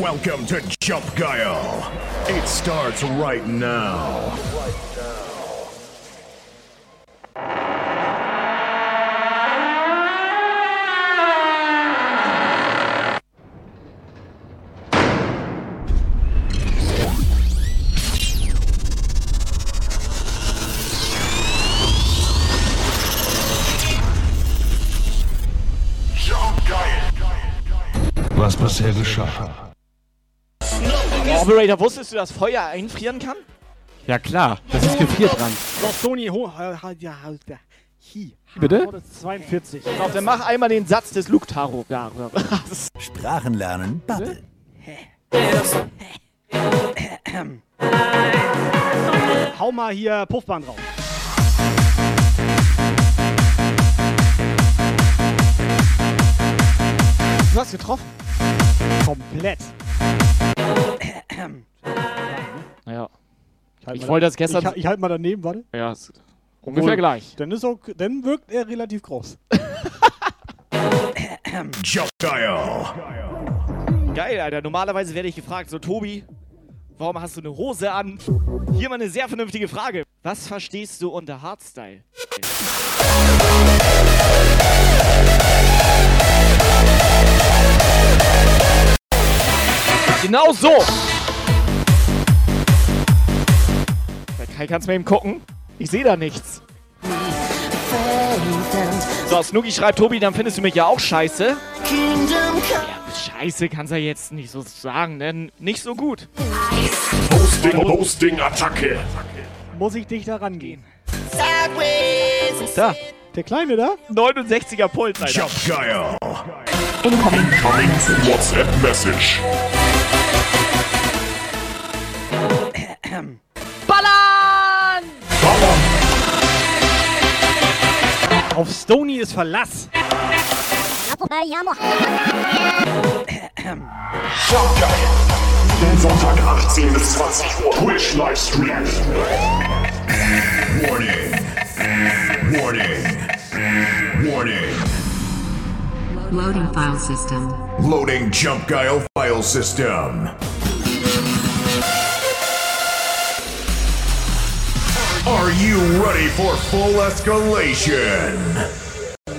Welcome to Jump Guile. It starts right now. Was bisher geschah. Operator, wusstest du, dass Feuer einfrieren kann? Ja klar, das ist gefriert dran. So, Sony, ho, ja, hi. Bitte? Das ist 42. Doch, dann mach einmal den Satz des Luke Taro. Sprachen lernen, babbeln. Hau mal hier Puffbahn drauf. du hast getroffen. Komplett. Naja. halt Ich wollte da- das gestern- Ich, ich halte mal daneben, warte. Ja, ist ungefähr Obwohl, gleich. Dann, ist auch, dann wirkt er relativ groß. Geil, Alter. Normalerweise werde ich gefragt, so Tobi, warum hast du eine Hose an? Hier mal eine sehr vernünftige Frage. Was verstehst du unter Hardstyle? Genau so! Kannst du mal eben gucken. Ich sehe da nichts. So, Snooki schreibt, Tobi, dann findest du mich ja auch scheiße. Ja, scheiße kannst du ja jetzt nicht so sagen, denn nicht so gut. Posting, Posting, Attacke. Muss ich dich da rangehen? Da, Der Kleine da? 69er Puls, Alter. Guile. Incoming. WhatsApp Message. Auf Stony ist Verlass. Jump Guile. Den Sonntag 18 bis 20 Uhr. Twitch Livestream. Warning. Warning. Warning. Loading file system. Loading Jump Guile file system. Are you ready for full escalation?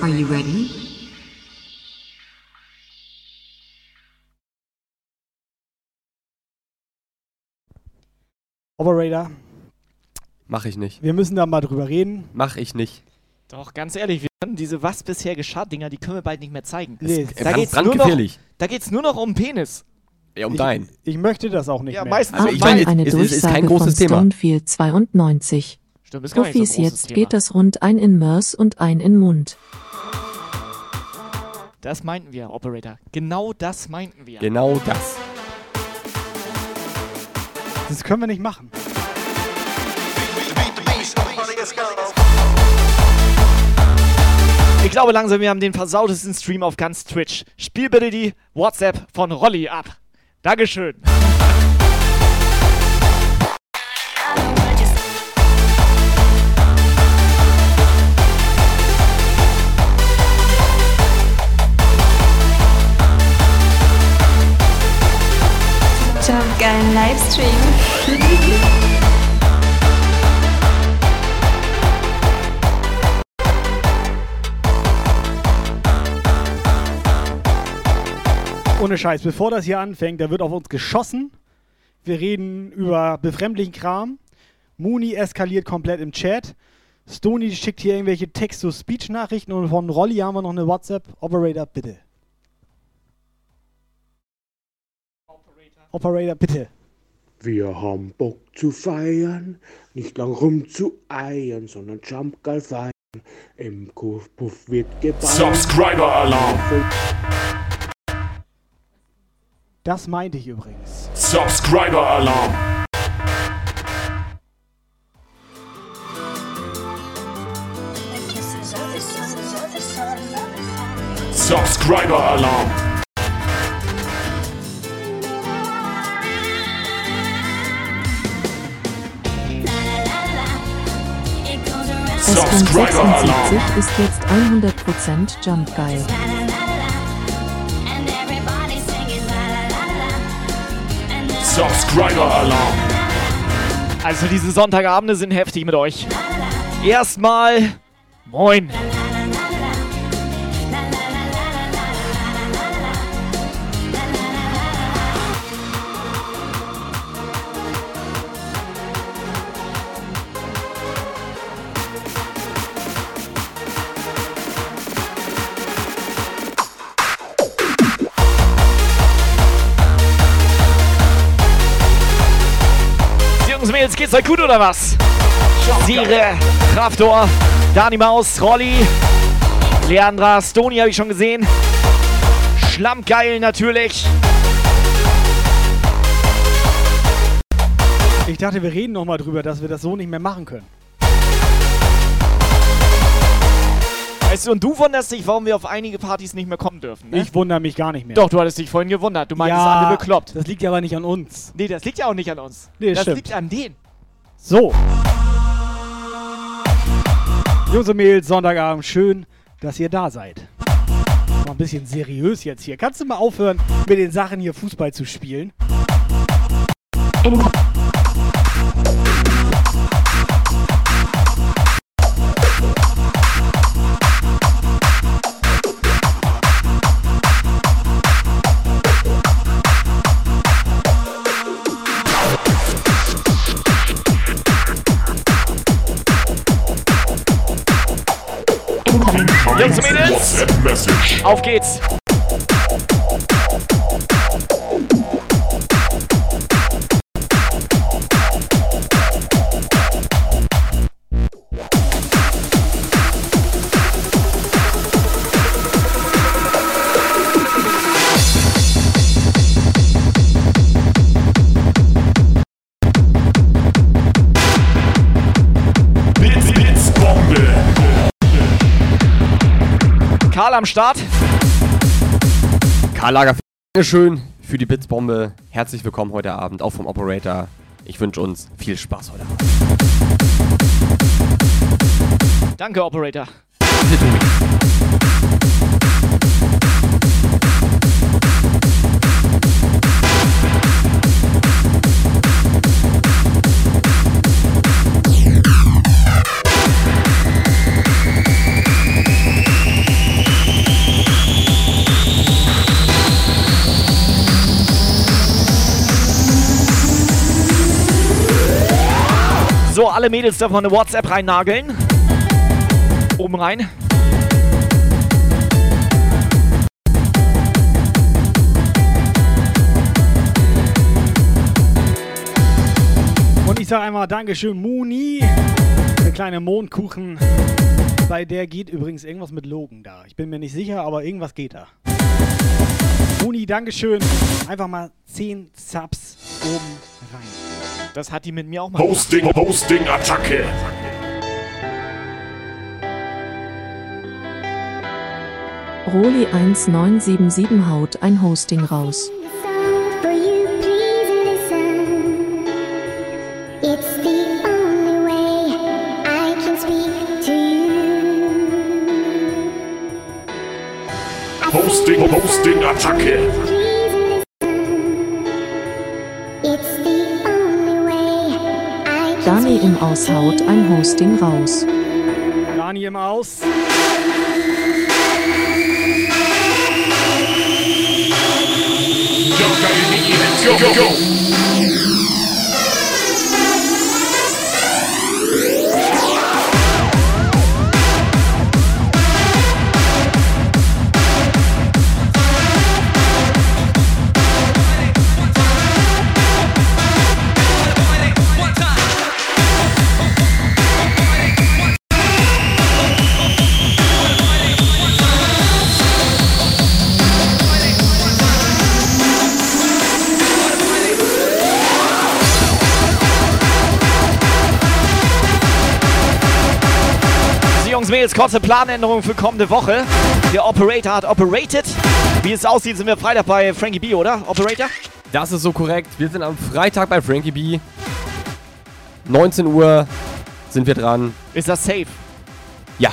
Are you ready? Operator, Mach ich nicht. wir müssen da mal drüber reden. Mach ich nicht. Doch, ganz ehrlich, wir können diese Was bisher geschah Dinger, die können wir bald nicht mehr zeigen. Nee, Da geht's, nur noch, brandgefährlich. da geht's nur noch um Penis. Ja, um ich, dein. Ich möchte das auch nicht Ja, mehr. meistens Also ich meine, eine es- es ist kein Durchsage großes von Thema. Stonefield 92. Stimmt, ist gar nicht so ein Profis großes jetzt Thema. Peters rund ein in Mörs und ein in Mund. Das meinten wir, Operator. Genau das meinten wir. Genau das. Das können wir nicht machen. Ich glaube langsam, wir haben den versautesten Stream auf ganz Twitch. Spiel bitte die WhatsApp von Rolli ab. Dankeschön. Jump, geilen Livestream. Ohne Scheiß, bevor das hier anfängt, da wird auf uns geschossen. Wir reden über befremdlichen Kram. Mooney eskaliert komplett im Chat. Stony schickt hier irgendwelche Text-to-Speech-Nachrichten und von Rolli haben wir noch eine WhatsApp. Operator, bitte. Operator, bitte. Wir haben Bock zu feiern, nicht lang rumzueiern, sondern Jump geil feiern. Im Puff wird geballert. Subscriber Alarm. Das meinte ich übrigens. Subscriber Alarm. Subscriber Alarm. Subscriber Alarm. S76 ist jetzt 100% Jump Guy. Subscriber-Alarm. Also diese Sonntagabende sind heftig mit euch. Erstmal moin. Euch gut oder was? Sire, Kraftor, Dani Maus, Rolli, Leandra, Stoni habe ich schon gesehen. Schlammgeil natürlich. Ich dachte, wir reden nochmal drüber, dass wir das so nicht mehr machen können. Weißt du, und du wunderst dich, warum wir auf einige Partys nicht mehr kommen dürfen, ne? Ich wundere mich gar nicht mehr. Doch, du hattest dich vorhin gewundert. Du meintest, ja, alle bekloppt. Das liegt ja aber nicht an uns. Nee, das liegt ja auch nicht an uns. Nee, das das liegt an denen. So. Mädels, Sonntagabend, schön, dass ihr da seid. Mal ein bisschen seriös jetzt hier. Kannst du mal aufhören, mit den Sachen hier Fußball zu spielen? Jungs und Mädels, auf geht's. Karl am Start. Karl Lager, schön für die Blitzbombe. Herzlich willkommen heute Abend, auch vom Operator. Ich wünsche uns viel Spaß heute Abend. Danke, Operator. So, alle Mädels dürfen eine WhatsApp reinnageln. Oben rein. Und ich sage einmal Dankeschön, Muni. Der kleine Mondkuchen. Bei der geht übrigens irgendwas mit Logan da. Ich bin mir nicht sicher, aber irgendwas geht da. Muni, Dankeschön. Einfach mal 10 Subs oben rein. Das hat die mit mir auch mal gemacht. Hosting, Hosting, Attacke. Roli 1977 haut ein Hosting raus. Hosting, Hosting, Attacke. Dani im Aus haut ein Hosting raus. Dani im Aus. Go, go, go, go, kurze Planänderung für kommende Woche. Der Operator hat operated. Wie es aussieht, sind wir Freitag bei Frankie B, oder? Operator? Das ist so korrekt. Wir sind am Freitag bei Frankie B. 19 Uhr sind wir dran. Ist das safe? Ja.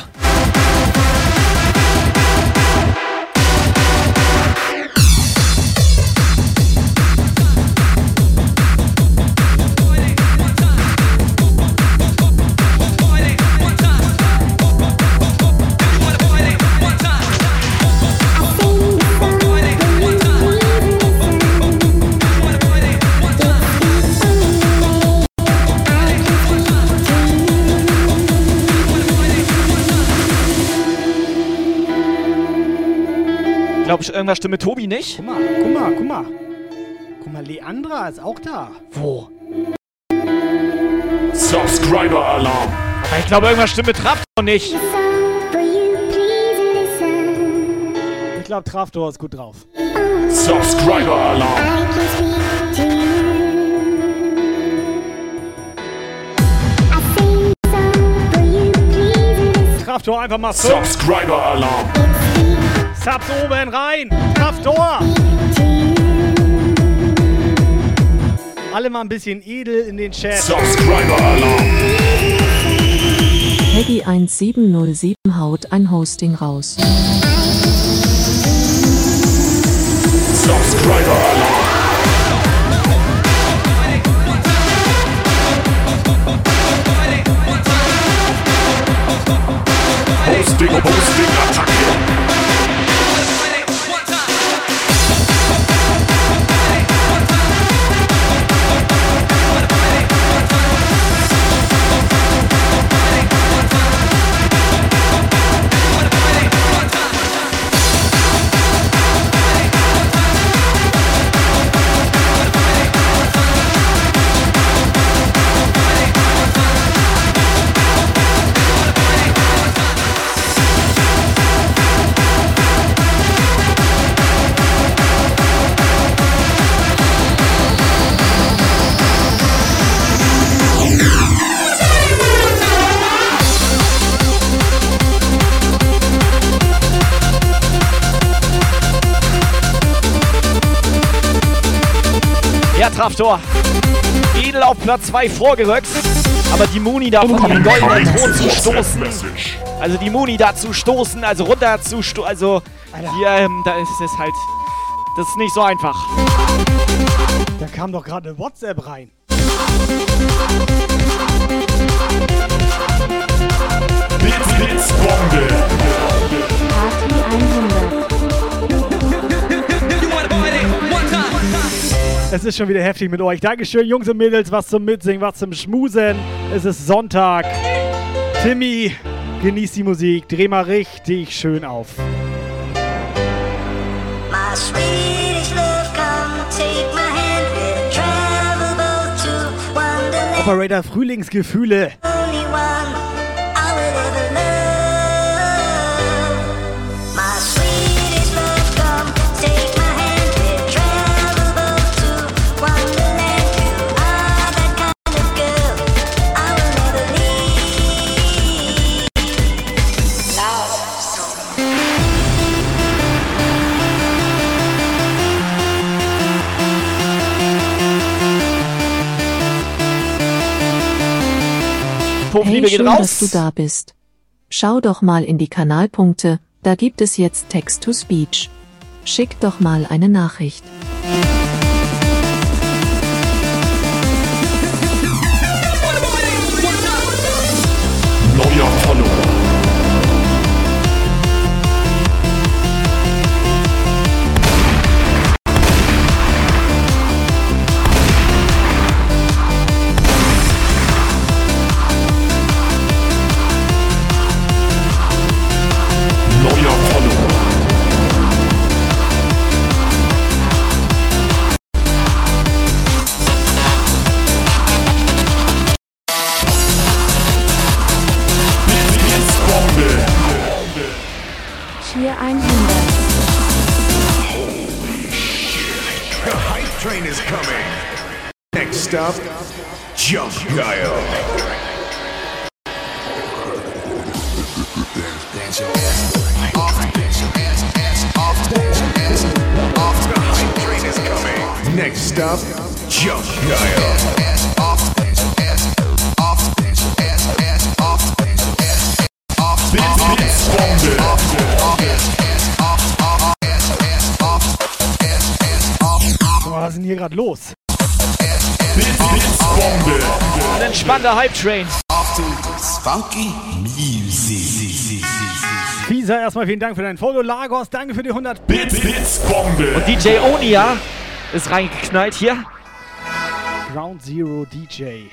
Glaube, irgendwas stimmt mit Tobi nicht. Guck mal, guck mal, guck mal. Guck mal, Leandra ist auch da. Wo? Subscriber Alarm. Aber ich glaube, irgendwas stimmt mit Traptor nicht. Ich glaube, Traftor ist gut drauf. Subscriber Alarm. Traftor einfach mal so. Subs oben rein. Traftor. Alle mal ein bisschen edel in den Chat. Subscriber Alarm. Peggy 1707 haut ein Hosting raus. Subscriber Alarm. Hosting, Hosting, Attacke. Traftor. Edel auf Platz 2 vorgerückt. Aber die Muni da von den goldenen Thron zu stoßen. Also die Muni da zu stoßen, also runter zu stoßen. Also hier, ähm, da ist es halt. Das ist nicht so einfach. Da kam doch gerade eine WhatsApp rein. Blitz, Blitz, Bombe. Es ist schon wieder heftig mit euch. Dankeschön, Jungs und Mädels, was zum Mitsingen, was zum Schmusen. Es ist Sonntag. Timmy, genieß die Musik. Dreh mal richtig schön auf. My Swedish love, come take my hand. We'll travel both to Wonderland. Operator Frühlingsgefühle. Only one Puff, Hey, Liebe geht schön, raus. dass du da bist. Schau doch mal in die Kanalpunkte, da gibt es jetzt Text-to-Speech. Schick doch mal eine Nachricht. Up, Jump coming. Next up, Jump. Oh, was ist denn hier gerade los? Blitz, Blitz, Bombe. Ein entspannter Hype-Train. Funky Music. Fisa, erstmal vielen Dank für dein Follow. Lagos, danke für die 100 Blitz, Blitz, Bombe. DJ Onia ist reingeknallt hier. Ground Zero DJ.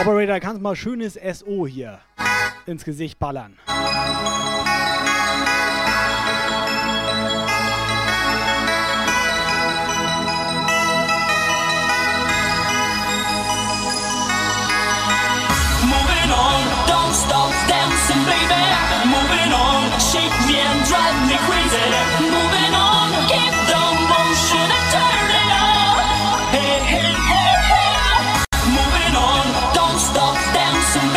Operator, kannst mal schönes SO hier ins Gesicht ballern. Stop dancing, baby. Moving on. Shake me and drive. Moving on. Keep the motion and turn it Moving on. Don't stop dancing.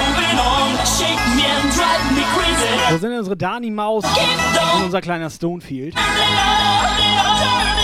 Moving on. Shake me and drive me. Da sind unsere Dani Maus und unser kleiner Stonefield. Turn it on, turn it on, turn it on.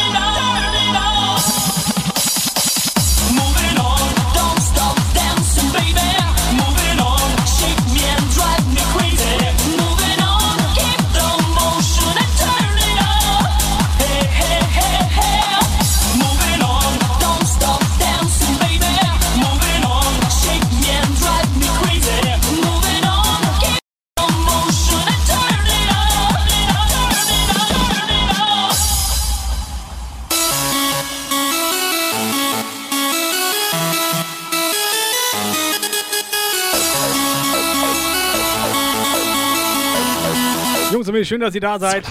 Mädels, schön, dass ihr da seid.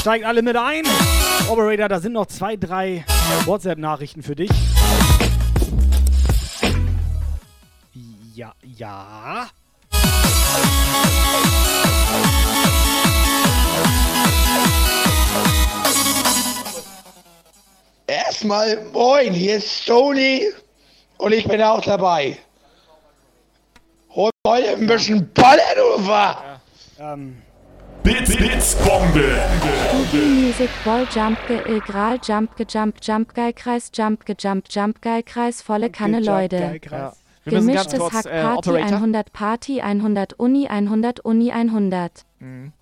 Steigt alle mit ein. Operator, da sind noch zwei, drei WhatsApp-Nachrichten für dich. Ja, ja. Erstmal moin, hier ist Sony und ich bin auch dabei. Hol heute ein bisschen Ballerdufer. Ähm, Bits, Bits, Bombe. Music Ball Jump Ge Gral Jump Ge Jump Jump Geil Kreis Jump Ge Jump Jump Geil Kreis volle Kanne Leute. Ja. Wir müssen ganz Gemischtes kurz, Hack äh, Party Operator. 100 Party 100 Uni 100 Uni 100. Mhm.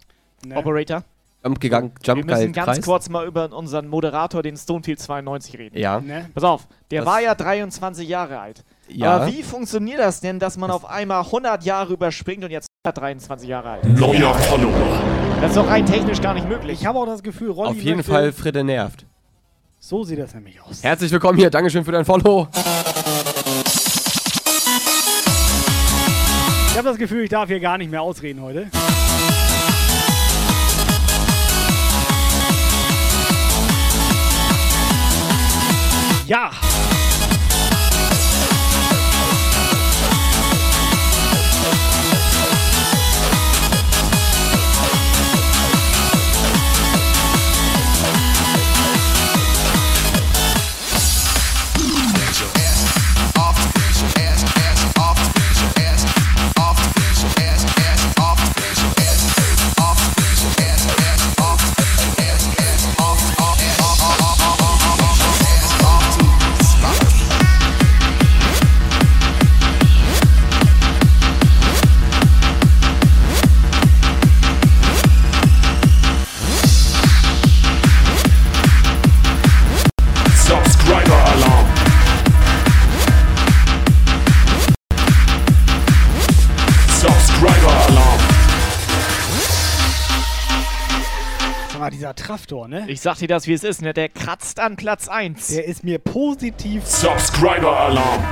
Ne. Operator. Jump gegangen, Jump Wir müssen geil, ganz Kreis. kurz mal über unseren Moderator, den Stonefield 92, reden. Ja. Ne? Pass auf, der Das- war ja 23 Jahre alt. Ja. Aber wie funktioniert das denn, dass man auf einmal 100 Jahre überspringt und jetzt 23 Jahre alt? Neuer Follower. Das ist doch rein technisch gar nicht möglich. Ich habe auch das Gefühl, Rolli Auf jeden Fall Fritte nervt. So sieht das nämlich aus. Herzlich willkommen hier, Dankeschön für dein Follow. Ich habe das Gefühl, ich darf hier gar nicht mehr ausreden heute. Ja. Dieser Traftor, ne? Ich sag dir das, wie es ist, ne? Der kratzt an Platz 1. Der ist mir positiv, Subscriber Alarm.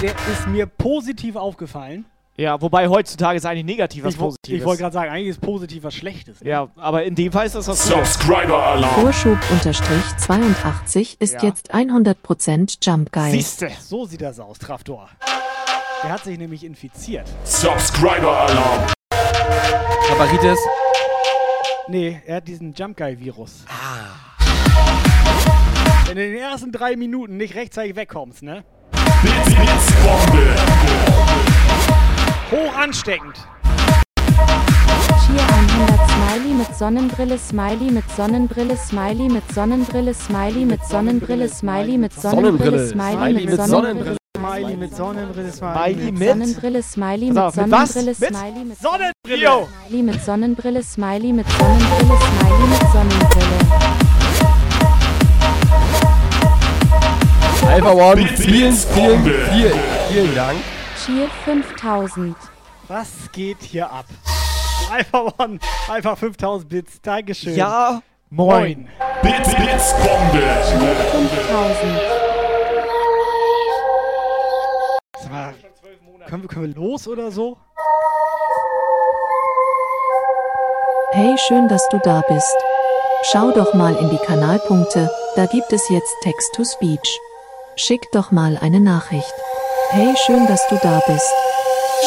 der ist mir positiv aufgefallen. Ja, wobei heutzutage ist eigentlich negativ was Ich, Positives. ich wollte gerade sagen, eigentlich ist positiv was Schlechtes. Ne? Ja, aber in dem Fall ist das was Gutes. Subscriber Alarm. Vorschub unterstrich 82 ist Ja. jetzt 100% Jump Guy. Siehste. So sieht das aus, Traftor. Der hat sich nämlich infiziert. Subscriber Alarm. Nee, er hat diesen Jump Guy Virus. Wenn du in den ersten drei Minuten nicht rechtzeitig wegkommst, ne? Bits, Bits, Bombe. Hoch ansteckend. Cheer 100 Smiley mit Sonnenbrille Smiley mit Sonnenbrille Smiley mit Sonnenbrille Smiley mit Sonnenbrille Smiley mit Sonnenbrille Smiley mit Sonnenbrille Smiley mit Sonnenbrille, Smiley mit. Sonnenbrille Smiley mit Pass auf, mit was? Sonnenbrille Smiley mit Sonnenbrille! Smiley mit Sonnenbrille Smiley mit Sonnenbrille Smiley mit Sonnenbrille. Alpha One, vielen, vielen, vielen, vielen Dank. Cheer 5000. Was geht hier ab? Alpha One, Alpha 5000 Bits, Dankeschön. Ja, moin. Bits, Bits, Bombe. 5000. mal, können wir, können wir los oder so? Hey, schön, dass du da bist. Schau doch mal in die Kanalpunkte, da gibt es jetzt Text-to-Speech. Schick doch mal eine Nachricht. Hey, schön, dass du da bist.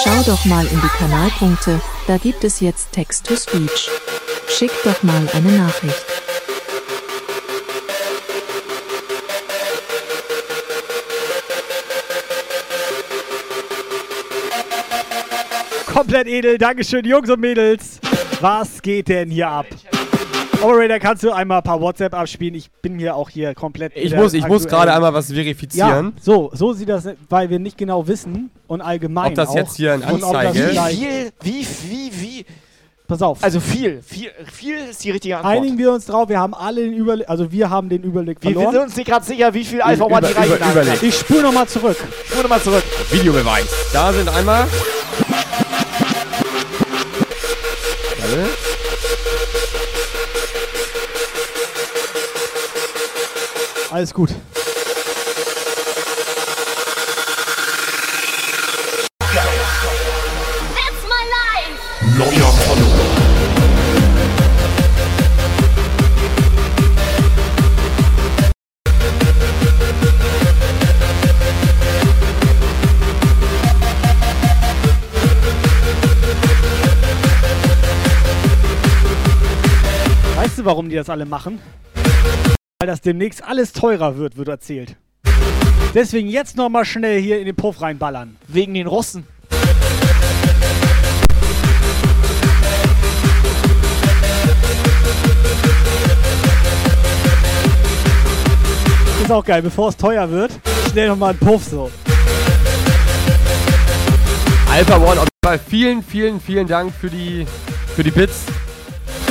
Schau doch mal in die Kanalpunkte, da gibt es jetzt Text-to-Speech. Schick doch mal eine Nachricht. Komplett edel. Dankeschön, Jungs und Mädels. Was geht denn hier ab? Operator, kannst du einmal ein paar WhatsApp abspielen? Ich bin hier auch hier komplett. Ich muss, ich muss gerade einmal was verifizieren. Ja, so, so sieht das, weil wir nicht genau wissen und allgemein Ob das auch, jetzt hier ein Anzeige- vielleicht- Viel, wie, wie, wie. Pass auf. Also viel, viel, viel ist die richtige Antwort. Einigen wir uns drauf, wir haben alle den Überblick, also wir haben den Überblick wir, wir verloren. sind uns nicht gerade sicher, wie viel Alpha One die Über- reichen. Ich spule nochmal zurück. Spur nochmal zurück. Videobeweis. Da sind einmal. Alles gut. That's my life! Warum die das alle machen? Weil das demnächst alles teurer wird, wird erzählt. Deswegen jetzt nochmal schnell hier in den Puff reinballern. Wegen den Russen. Ist auch geil, bevor es teuer wird, schnell nochmal einen Puff so. Alpha One, auf jeden Fall vielen, vielen, vielen Dank für die, für die Bits.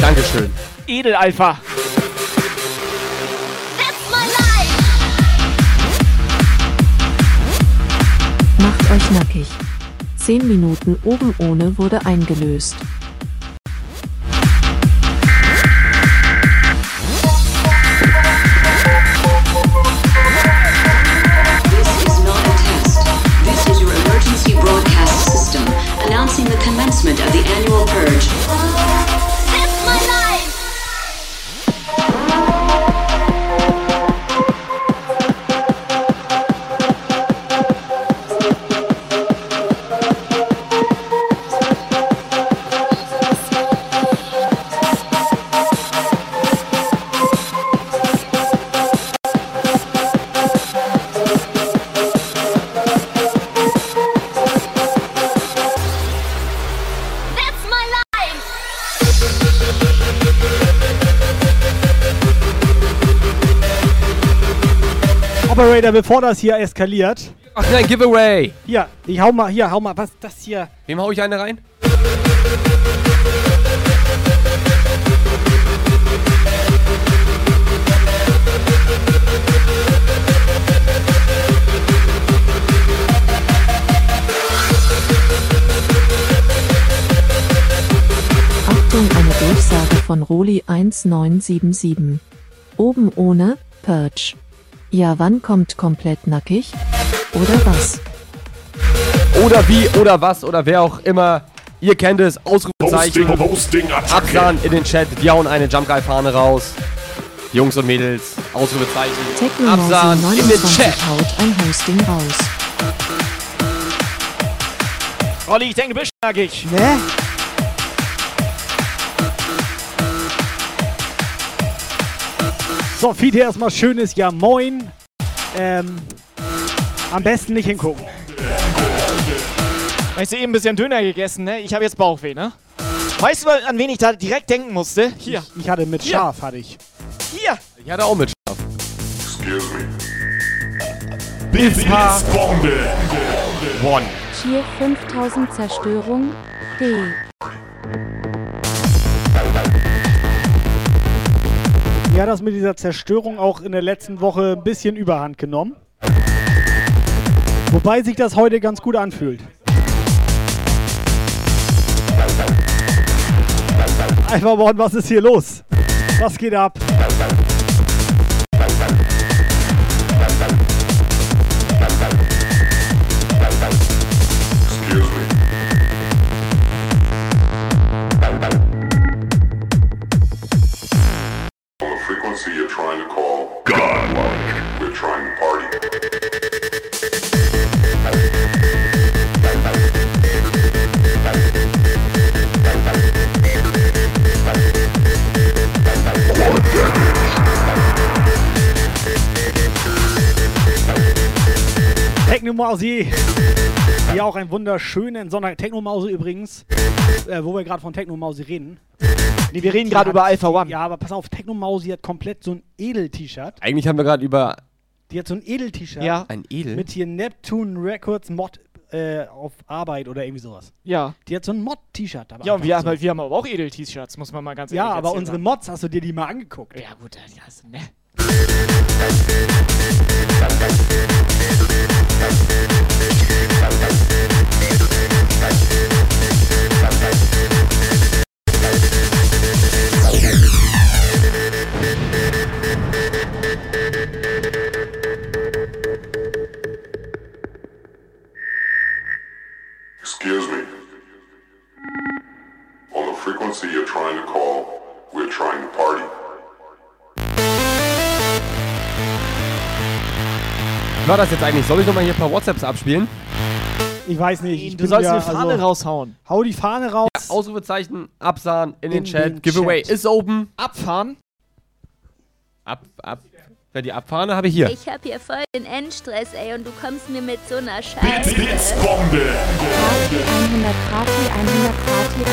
Dankeschön. Edel Alpha. That's my life! Macht euch nackig. 10 Minuten oben ohne wurde eingelöst. This is not a test. This is your emergency broadcast system announcing the commencement of the annual purge. Operator, bevor das hier eskaliert. Ach nein, Giveaway. Hier, ich hau mal, hier, hau mal, was ist das hier? Wem hau ich eine rein? Achtung, eine Durchsage von Roli 1977. Oben ohne, Purge. Ja, wann kommt komplett nackig? Oder was? Oder wie, oder was, oder wer auch immer. Ihr kennt es, Ausrufezeichen. Posting, Posting. Absahn in den Chat, wir hauen eine Jump Guy Fahne raus. Jungs und Mädels, Ausrufezeichen. Absahn in den 29 Chat. haut ein Hosting raus. Olli, ich denke, du bist knackig. Ne? So, Fiete erstmal schönes Ja Moin. Ähm, am besten nicht hingucken. Weißt du, eben ein bisschen Döner gegessen, ne? Ich habe jetzt Bauchweh, ne? Weißt du, an wen ich da direkt denken musste? Hier. Ich hatte mit Hier. Schaf, hatte ich. Hier. Ich hatte auch mit Schaf. Excuse me. Blitzbombe. One. Cheer 5000 Zerstörung. D. Mir hat das mit dieser Zerstörung auch in der letzten Woche ein bisschen überhand genommen. Wobei sich das heute ganz gut anfühlt. Alpha One, was ist hier los? Was geht ab? frequency you're trying to call godlike. We're trying to party. Techno Die auch einen wunderschönen Sonntag. Technomausi übrigens, äh, wo wir gerade von Technomausi reden. Nee, wir reden Die gerade über Alpha One. Ja, aber pass auf, Technomausi hat komplett so ein Edel-T-Shirt. Eigentlich haben wir gerade über Die hat so ein Edel-T-Shirt. Ja. ein Edel. Mit hier Neptune Records Mod äh, auf Arbeit oder irgendwie sowas. Ja. Die hat so ein Mod-T-Shirt dabei. Ja, und wir Einfach haben, wir haben aber auch Edel-T-Shirts, muss man mal ganz so. Ja, ehrlich aber erzählen unsere sagen. Mods, hast du dir die mal angeguckt? Ja, gut, ja, ist, ne. Excuse me. On the frequency you're trying to call, we're trying to party. War das jetzt eigentlich? Soll ich nochmal hier ein paar WhatsApps abspielen? Ich weiß nicht. Ich Du sollst ja, eine Fahne also, raushauen. Hau die Fahne raus. Ausrufezeichen, Absahen in, den In Chat. den Giveaway Chat. ist open. Abfahren? Ab, ab. Wer die Abfahne habe ich hier. Ich hab hier voll den Endstress, ey, und du kommst mir mit so einer Scheiße. Blitzbombe. Party 100, Party 100, Party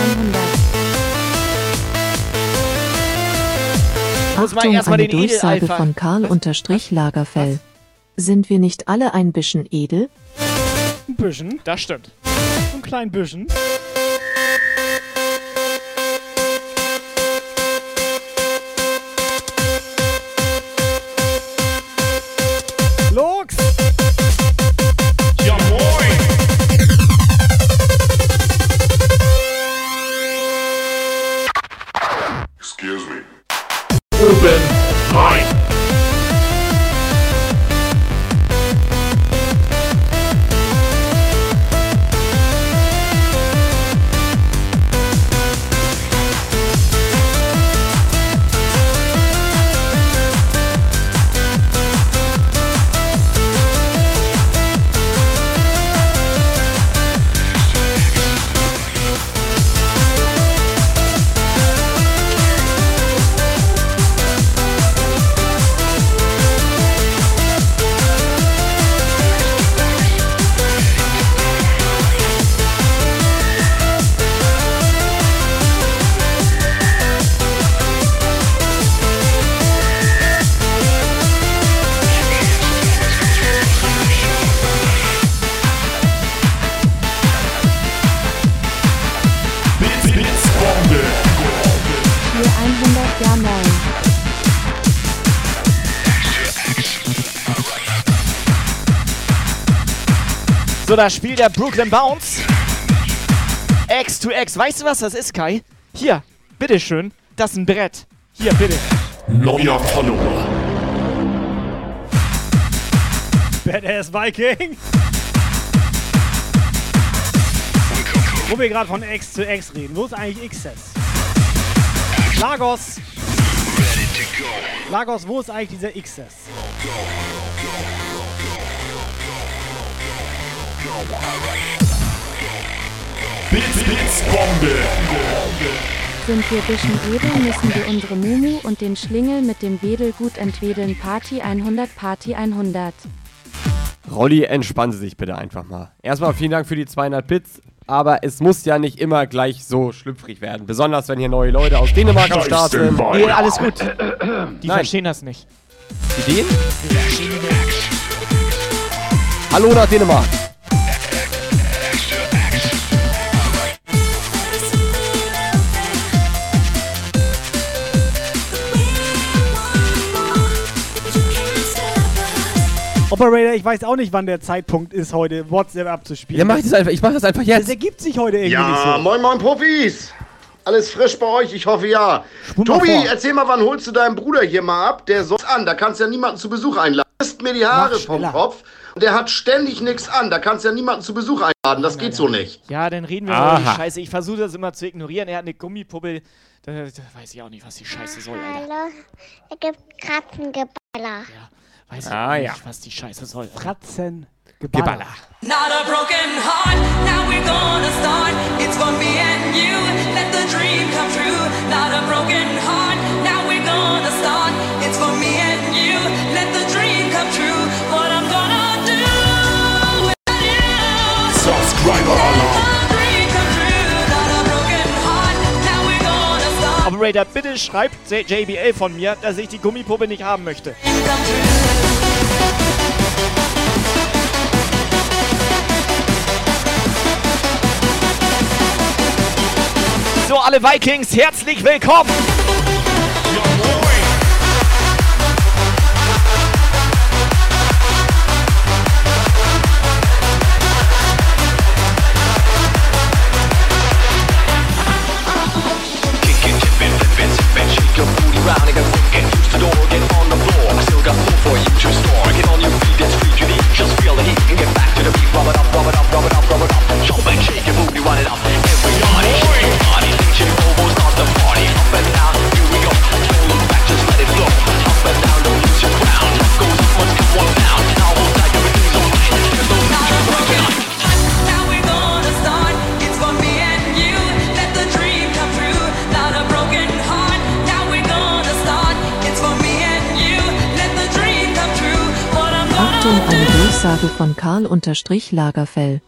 100. Muss man Achtung, erstmal eine den Durchsage von Karl unterstrich Lagerfell. Sind wir nicht alle ein bisschen edel? Ein bisschen. Das stimmt. Ein klein bisschen. So, da spielt der Brooklyn Bounce. X to X. Weißt du, was das ist, Kai? Hier, bitteschön. Das ist ein Brett. Hier, bitte. Neuer Follower. Badass Viking! Wo wir gerade von X zu X reden, wo ist eigentlich XS? Lagos! Lagos, wo ist eigentlich dieser XS? Blitz, Blitzbombe. Sind wir bisschen edel, müssen wir unsere Mumu und den Schlingel mit dem Wedel gut entwedeln. Party 100, Party 100. Rolli, entspannen Sie sich bitte einfach mal. Erstmal vielen Dank für die 200 Bits, aber es muss ja nicht immer gleich so schlüpfrig werden. Besonders wenn hier neue Leute aus Dänemark am Start sind. Nee, alles gut. Die Nein. verstehen das nicht. Die Dänen? Hallo nach Dänemark. Operator, ich weiß auch nicht, wann der Zeitpunkt ist, heute WhatsApp abzuspielen. Ja, mach ich das einfach. Ich mach das einfach Das jetzt. ergibt sich heute irgendwie Ja, nicht so. moin moin Profis. Alles frisch bei euch? Ich hoffe ja. Mal Tobi, vor. erzähl mal, wann holst du deinen Bruder hier mal ab? Der soll an, da kannst du ja niemanden zu Besuch einladen. Lässt mir die Haare vom. Kopf. Und der hat ständig nichts an, da kannst du ja niemanden zu Besuch einladen. Das geht so nicht. Ja, dann reden wir mal über die. Scheiße. Ich versuche das immer zu ignorieren. Er hat eine Gummipuppe. Da, da weiß ich auch nicht, was die Scheiße soll, Alter. Hallo, es gibt Katzengeballer. Weiß ah, nicht, ja. was die Scheiße soll. Fratzen. Geballer. Geballer. Not a broken heart, now we're gonna start. It's for me and you, let the dream come true. Not a broken heart, now we're gonna start. It's for me and you, let the dream come true. What I'm gonna do with you. Subscriber Alarm. Moderator, bitte schreibt JBL von mir, dass ich die Gummipuppe nicht haben möchte. So, alle Vikings, herzlich willkommen! get on the floor. I still got more for you to store. Get on your feet, it's free to the just feel the heat and get back to the beat. Rub it up, rub it up, rub it up, rub it up. Jump and shake your booty, run it up. Everybody, everybody, your body, sing, shake, Achtung, eine. Durchsage von Karl unterstrich Lagerfell.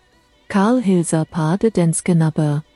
Karl Hilser Pade Denskenabber. Hosting,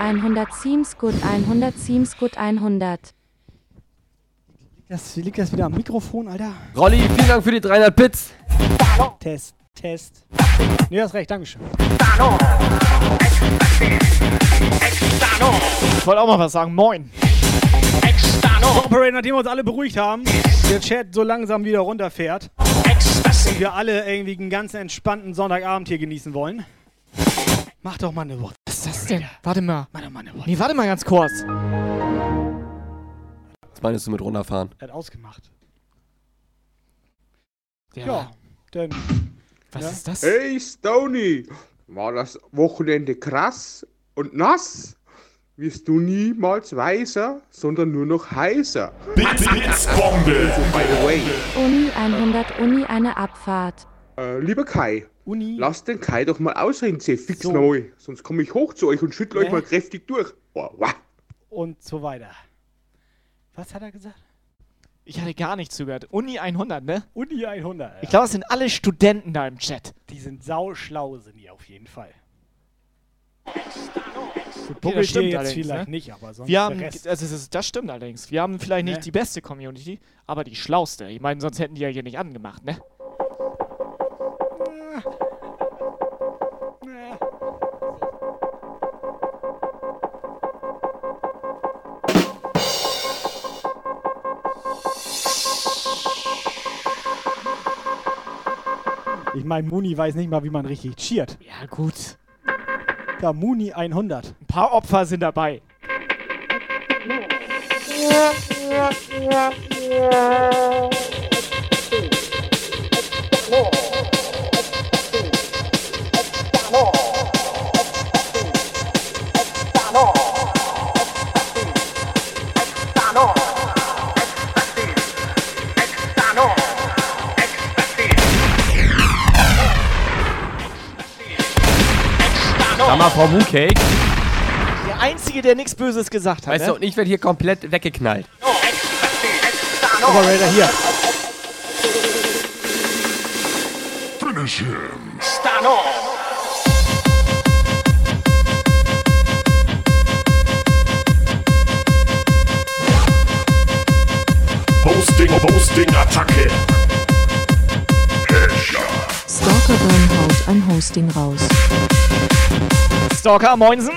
100, seems good, 100, seems good, 100. Liegt das, liegt das wieder am Mikrofon, Alter? Rolli, vielen Dank für die 300 Bits. Test, Test. Nee, hast recht, Dankeschön. Ich wollte auch mal was sagen. Moin. Operator, nachdem wir uns alle beruhigt haben, der Chat so langsam wieder runterfährt und wir alle irgendwie einen ganz entspannten Sonntagabend hier genießen wollen, mach doch mal eine Worte ist das denn? Warte mal. Mach doch mal eine Wort. Nee, warte mal ganz kurz. Was meinst du mit runterfahren? Er hat ausgemacht. Ja. Ja, dann. Was ja. ist das? Hey Stony, war das Wochenende krass und nass? Wirst du niemals weiser, sondern nur noch heißer. Blitzbombe. Also, by the way, Uni 100, Uni eine Abfahrt. äh, lieber Kai, Uni. lass den Kai doch mal ausreden, sie fix So. neu. Sonst komme ich hoch zu euch und schüttle euch Hä? mal kräftig durch. Boah, wah. Und so weiter. Was hat er gesagt? Ich hatte gar nicht zugehört. Uni 100, ne? Uni 100. Ich glaube, es sind alle Studenten da im Chat. Die sind sauschlau, sind die auf jeden Fall. Gut, Okay, das stimmt jetzt allerdings, vielleicht ne? nicht, aber sonst Wir der haben, Rest. also ist, das stimmt allerdings. Wir haben vielleicht nicht Ne? die beste Community, aber die schlauste. Ich meine, sonst hätten die ja hier nicht angemacht, ne? Ich meine, Muni weiß nicht mal, wie man richtig cheert. Ja, gut. Da, Muni 100. Ein paar Opfer sind dabei. Sag mal, Frau Mooncake. Der Einzige, der nichts Böses gesagt hat. Weißt du, ne? und ich werde hier komplett weggeknallt. Operator hier. Finish him. Stano. Hosting, Hosting, Attacke. Stalker Burn haut ein Hosting raus. Stalker, Moinsen.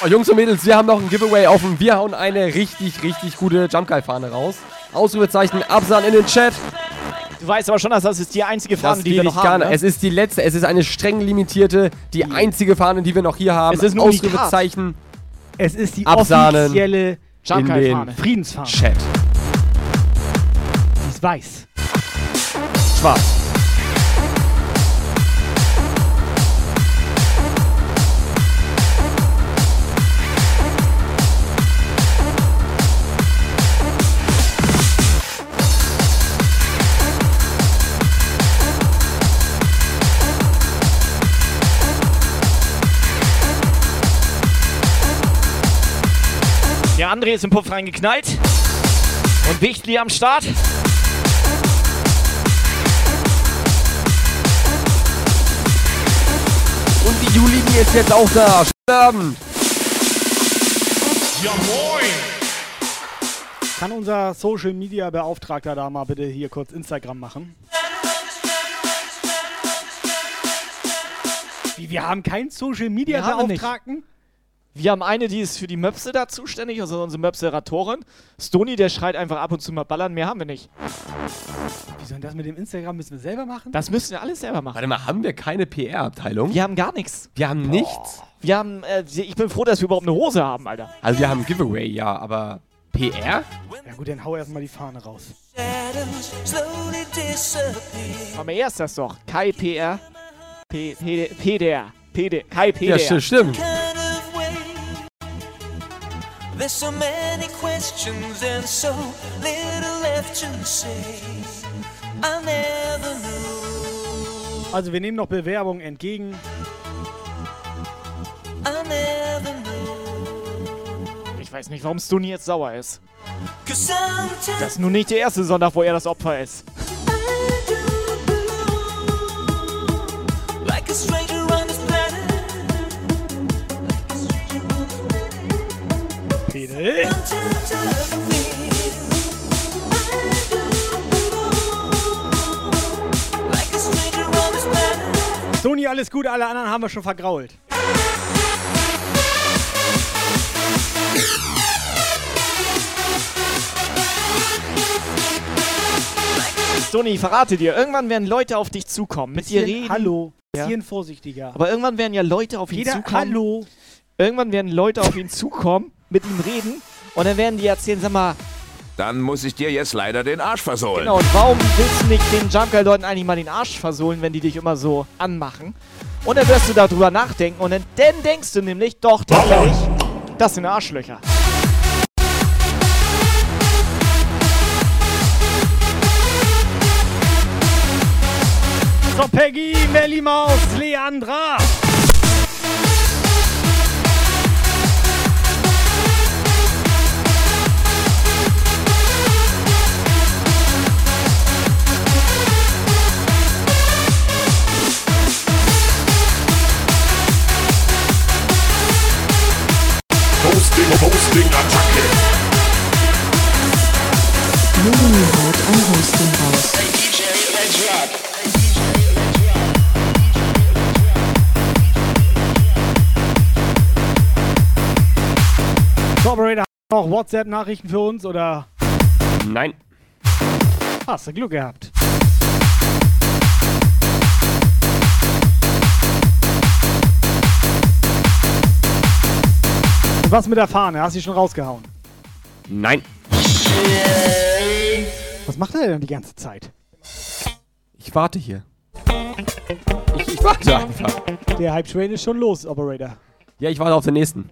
Oh, Jungs und Mädels, wir haben noch ein Giveaway offen. Wir hauen eine richtig, richtig gute Jump Guy Fahne raus. Ausrufezeichen, Absan in den Chat. Du weißt aber schon, dass das ist die einzige Fahne, die wir noch haben. Ne? Es ist die letzte, es ist eine streng limitierte, die einzige Fahne, die wir noch hier haben. Es ist ein. Ausrufezeichen, Es ist die Absahnen offizielle den Friedensfahne. Chat. Die ist weiß. Schwarz. Der André ist im Puff reingeknallt. Und Wichtli am Start. Und die Julini ist jetzt auch da. Abend. Ja moin. Kann unser Social Media Beauftragter da mal bitte hier kurz Instagram machen? Wie, wir haben keinen Social Media Wir. Beauftragten? Wir haben eine, die ist für die Möpse da zuständig, also unsere Möpseratorin. Stony, der schreit einfach ab und zu mal ballern. Mehr haben wir nicht. Wie soll denn das mit dem Instagram? Müssen wir selber machen? Das müssen wir alles selber machen. Warte mal, haben wir keine PR-Abteilung? Wir haben gar nichts. Wir haben nichts. Wir haben, äh, ich bin froh, dass wir überhaupt eine Hose haben, Alter. Also wir haben Giveaway, ja, aber PR? Ja gut, dann hau erstmal die Fahne raus. Aber er ist das doch. Kai PR. P, P, PDR. PD, Kai PDR. Ja, sti- stimmt. There's so many questions and so little left to say. I never knew. Also wir nehmen noch Bewerbungen entgegen. I never knew. Ich weiß nicht, warum Stony jetzt sauer ist. Das ist nun nicht der erste Sonntag, wo er das Opfer ist. like a stranger on this planet. Sony, alles gut, alle anderen haben wir schon vergrault. Stony, ich verrate dir, irgendwann werden Leute auf dich zukommen, mit dir Bisschen- reden. Hallo. Ja. Bisschen vorsichtiger. Aber irgendwann werden ja Leute auf ihn Jeder, zukommen. hallo. Irgendwann werden Leute auf ihn zukommen, mit ihm reden und dann werden die erzählen, sag mal, Dann muss ich dir jetzt leider den Arsch versohlen. genau, und warum willst du nicht den Jumpguy-Leuten eigentlich mal den Arsch versohlen, wenn die dich immer so anmachen? Und dann wirst du darüber nachdenken und dann, dann denkst du nämlich, doch, tatsächlich, das sind Arschlöcher. So, Peggy, Melly Maus, Leandra. Hosting Hosting Attacke. Juni haut ein Hosting raus. Hey DJ, let's rock. Operator, noch WhatsApp-Nachrichten für uns oder? Nein. Hast du Glück gehabt. Und was mit der Fahne? Hast du die schon rausgehauen? Nein. Was macht er denn die ganze Zeit? Ich warte hier. Ich, ich warte einfach. Der Hype Train ist schon los, Operator. Ja, ich warte auf den nächsten.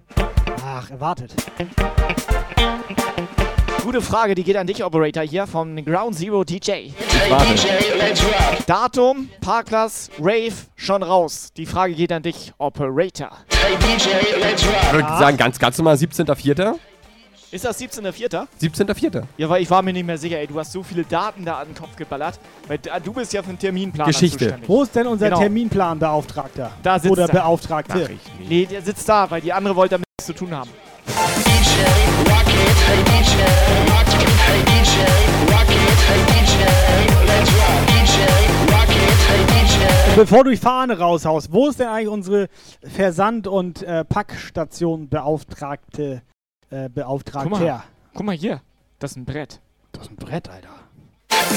Ach, er wartet. Gute Frage, die geht an dich, Operator, hier vom Ground Zero DJ. warte. Datum, Parkplatz, Rave, schon raus. Die Frage geht an dich, Operator. Ich würde sagen, ganz, ganz normal 17.04. Ist das 17.04.? 17.04. Ja, weil ich war mir nicht mehr sicher, ey. Du hast so viele Daten da an den Kopf geballert. Weil du bist ja für den Terminplan Geschichte. zuständig. Wo ist denn unser Genau. Terminplanbeauftragter? Da sitzt Oder er. Beauftragte? Nee, der sitzt da, weil die andere wollte damit nichts zu tun haben. Und bevor du die Fahne raushaust, wo ist denn eigentlich unsere Versand- und äh, Packstation Beauftragte? Äh, Guck mal, Beauftragter? guck mal hier. Das ist ein Brett. Das ist ein Brett, Alter. She's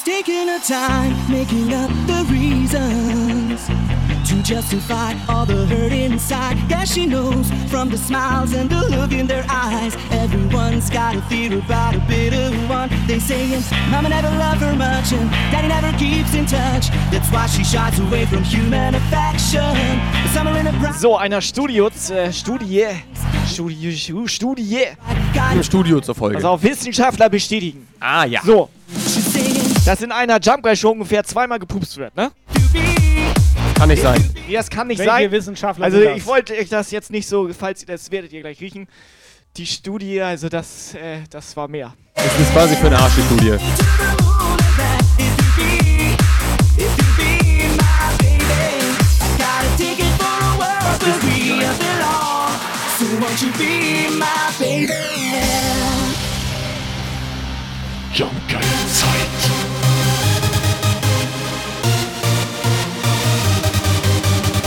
she's taking her time making up the reasons to justify all the hurt inside. Yeah, she knows from the smiles and the look in their eyes. Everyone's got a fear about a bitter one. They saying, Mama never loved her much and Daddy never keeps in touch. That's why she shies away from human affection. But summer in a So, einer Studios, äh, Studie, Studie, Stu- Studie. Im Studio zur Folge. Also auch Wissenschaftler bestätigen. ah, ja. So. Dass in einer Jump Guy Show ungefähr zweimal gepupst wird, ne? Kann nicht sein. Nee, das kann nicht Welche sein. Wissenschaftler Also ich wollte euch das jetzt nicht so, falls ihr das werdet ihr gleich riechen. Die Studie, also das, äh, das war mehr. Das ist quasi für eine Arschstudie. A ticket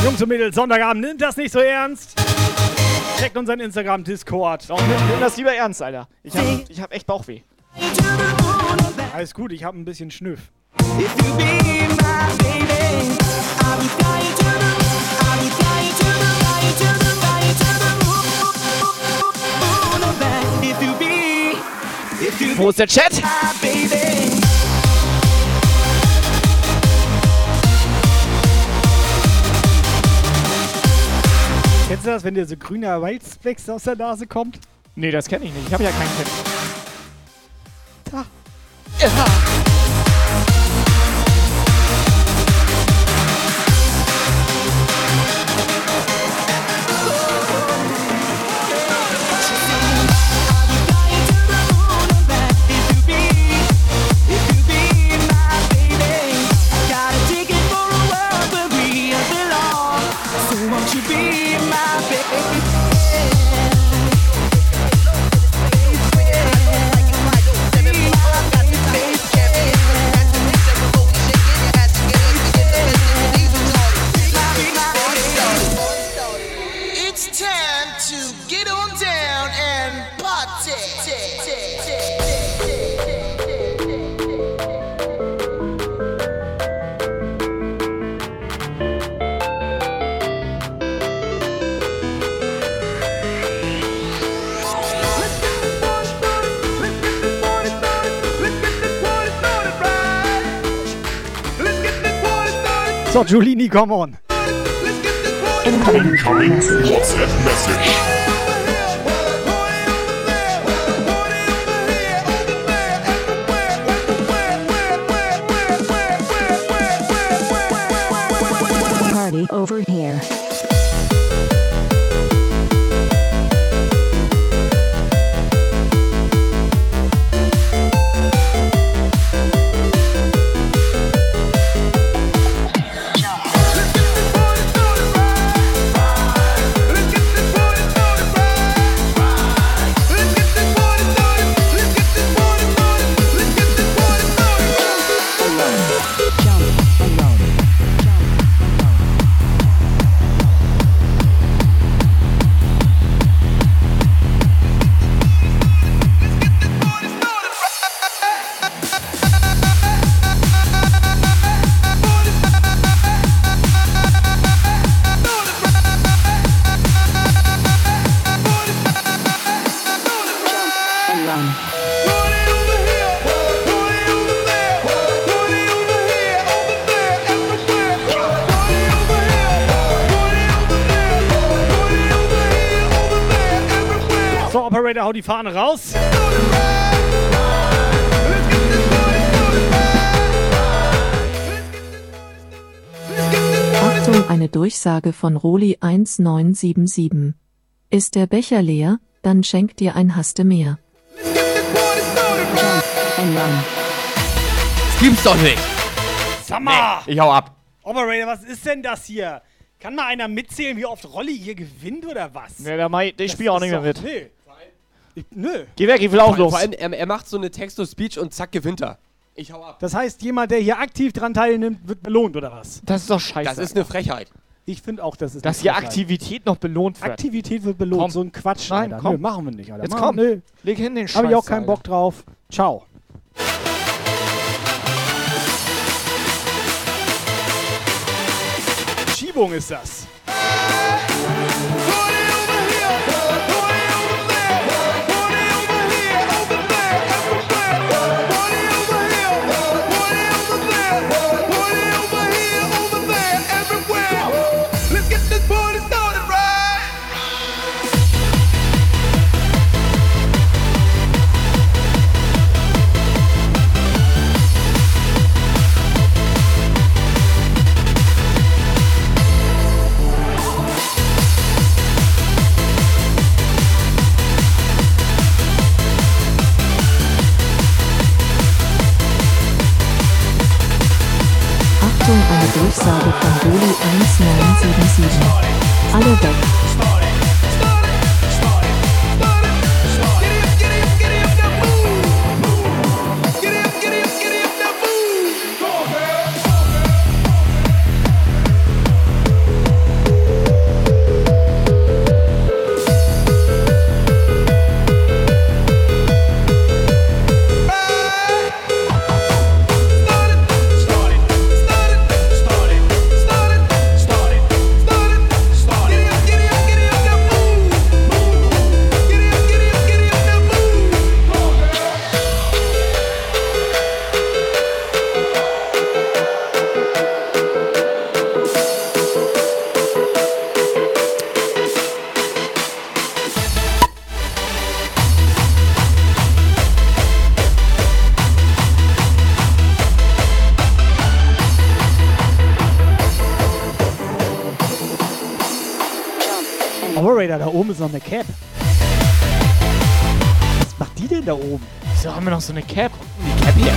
Jungs und Mädels, Sonntagabend, nimmt das nicht so ernst. Checkt unseren Instagram-Discord. Doch, nimm, nimm das lieber ernst, Alter. Ich hab, ich hab echt Bauchweh. Alles gut, ich hab ein bisschen Schnüff. If you be my Kennst du das, wenn dir so grüner Weißflex aus der Nase kommt? Nee, das kenne ich nicht. Ich habe ja keinen Kind. Da. Got So, Giulini, come on. Incoming WhatsApp message. Party over here. Hau die Fahne raus. Achtung, eine Durchsage von Roli 1977. Ist der Becher leer, dann schenkt dir ein Haste mehr. Das gibt's doch nicht. Sag mal! Ich hau ab. Operator, was ist denn das hier? Kann mal einer mitzählen, wie oft Rolli hier gewinnt oder was? Ne, der Mai, ich Das spiele auch nicht mehr mit. Nee. Ich, nö. Geh weg, ich will auch Vor, los. vor allem, er, er macht so eine Text-to-Speech und zack, gewinnt er. Ich hau ab. Das heißt, jemand, der hier aktiv dran teilnimmt, wird belohnt, oder was? Das ist doch scheiße. Das ist eine Frechheit. Ich finde auch, das ist Dass eine hier. Aktivität noch belohnt wird. Aktivität wird belohnt. Komm. So ein Quatsch, Nein, Alter. komm. Nö, machen wir nicht, Alter. Jetzt Machen- komm. Nö. Leg hin den Scheiß. Habe ich auch keinen Alter. Bock drauf. Ciao. Schiebung ist das. Oben ist noch eine Cap. Was macht die denn da oben? Wieso haben wir noch so eine Cap? Die Cap hier.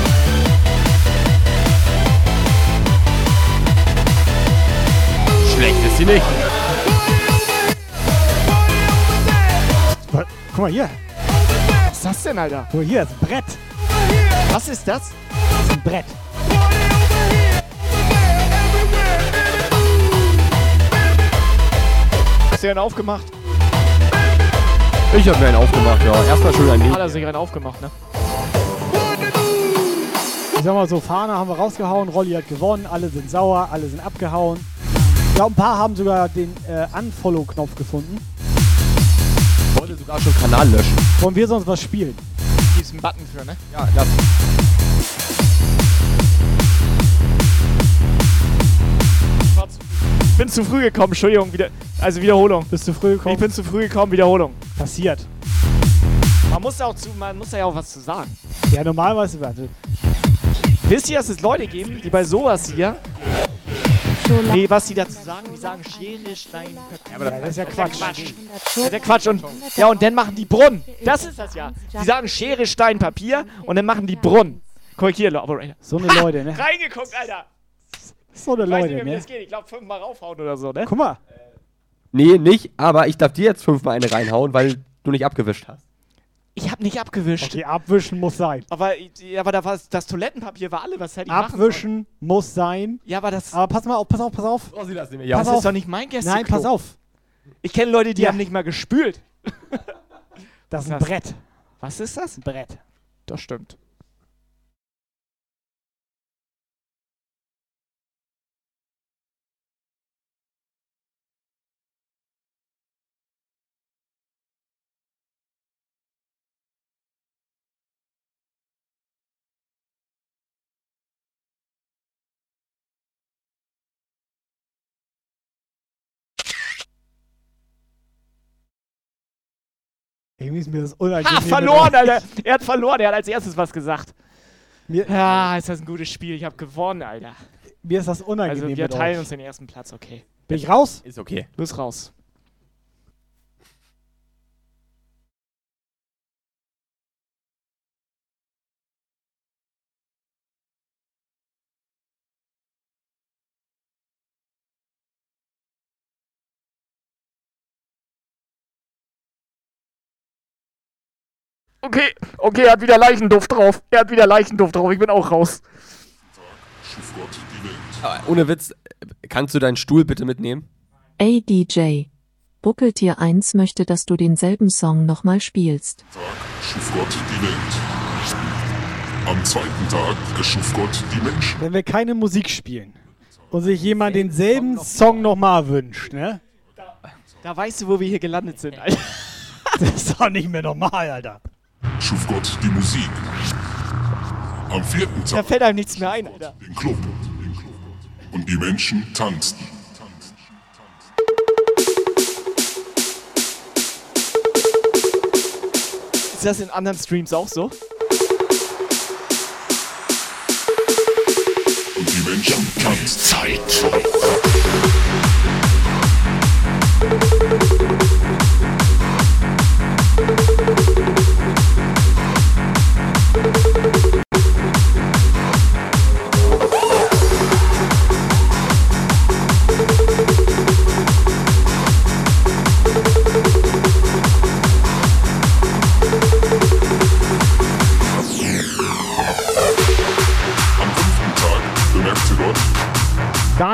Schlecht ist sie nicht. Was? Guck mal hier. Was ist das denn, Alter? Guck mal hier, das ist ein Brett. Was ist das? Das ist ein Brett. Hast du einen aufgemacht? Ich hab mir einen aufgemacht, ja. Erstmal schön ein Hat er sich einen aufgemacht, ne? Ich sag mal so, Fahne haben wir rausgehauen, Rolli hat gewonnen, alle sind sauer, alle sind abgehauen. Ja, ein paar haben sogar den äh, Unfollow-Knopf gefunden. Ich wollte sogar schon Kanal löschen. Wollen wir sonst was spielen? Hier ist ein Button für, ne? Ja, das. Ich bin zu früh gekommen, Entschuldigung, wieder, also Wiederholung. Bist du früh gekommen? Ich bin zu früh gekommen, Wiederholung. Passiert. Man muss ja auch zu, man muss ja auch was zu sagen. Ja, normalerweise. Warte. Wisst ihr, dass es Leute geben, die bei sowas hier, nee, was die dazu sagen, die sagen Schere, Stein, Papier. aber das ist ja Quatsch. Das ist ja Quatsch. Und, ja, und dann machen die Brunnen. Das ist das ja. Die sagen Schere, Stein, Papier und dann machen die Brunnen. Korrigier, Operator. So eine Leute, ne? Reingeguckt, Alter. So eine Ich weiß nicht Leute, mehr, wie ne? das geht. Ich glaube, fünfmal raufhauen oder so, ne? Guck mal. Nee, nicht, aber ich darf dir jetzt fünfmal eine reinhauen, weil du nicht abgewischt hast. Ich habe nicht abgewischt. Okay, abwischen muss sein. Aber, aber da war, das Toilettenpapier war alle, was hätte ich? Abwischen muss sein. Ja, aber das. Aber pass mal auf, pass auf, pass auf. Oh, sie lassen mich Ja, pass das auf. ist doch nicht mein Gästeklo. Nein, pass auf. Ich kenne Leute, die Ja. haben nicht mal gespült. Das ist ein? Brett. Was ist das? Ein Brett. Das stimmt. Irgendwie ist mir das unangenehm. Ha, verloren, Alter. Er hat verloren. Er hat als erstes was gesagt. Mir, Ja, ist das ein gutes Spiel. Ich habe gewonnen, Alter. mir ist das unangenehm. Also wir mit teilen euch. uns den ersten Platz, okay. Bin ich raus? Ist okay. Du bist raus. Okay, okay, er hat wieder Leichenduft drauf. Er hat wieder Leichenduft drauf. Ich bin auch raus. Ohne Witz, kannst du deinen Stuhl bitte mitnehmen? Ey DJ. Buckeltier 1 möchte, dass du denselben Song nochmal spielst. Schuf Gott die Welt. Am zweiten Tag erschuf Gott die Menschen. Wenn wir keine Musik spielen und sich jemand denselben Song nochmal wünscht, ne? Da weißt du, wo wir hier gelandet sind, Alter. Das ist doch nicht mehr normal, Alter. Schuf Gott die Musik. Am vierten Da Tag fällt einem nichts mehr ein, Alter. den Club. Und die Menschen tanzten. Ist das in anderen Streams auch so? Und die Menschen tanzten. Zeit.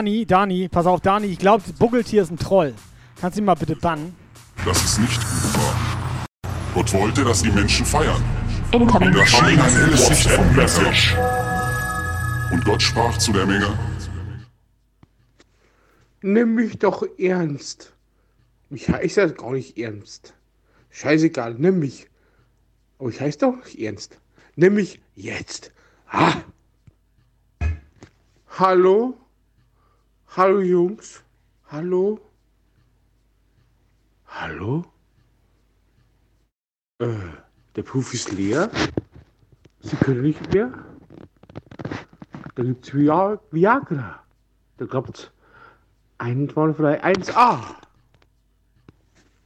Dani, Dani, pass auf, Dani, ich glaube, Buckeltier ist ein Troll. Kannst du ihn mal bitte bannen? dass es nicht gut war. Gott wollte, dass die Menschen feiern. Incoming. Und da schien ein helles Licht vom Himmel. Und Gott sprach zu der Menge, Nimm mich doch ernst. Ich heiße ja gar nicht ernst. Scheißegal, nimm mich. Aber ich heiße doch nicht ernst. Nimm mich jetzt. Ah. Hallo? Hallo Jungs? Hallo? Hallo? Äh, der Puff ist leer. Sie können nicht mehr. Da gibt's Via Viagra. Da gibt's einwandfrei 1A.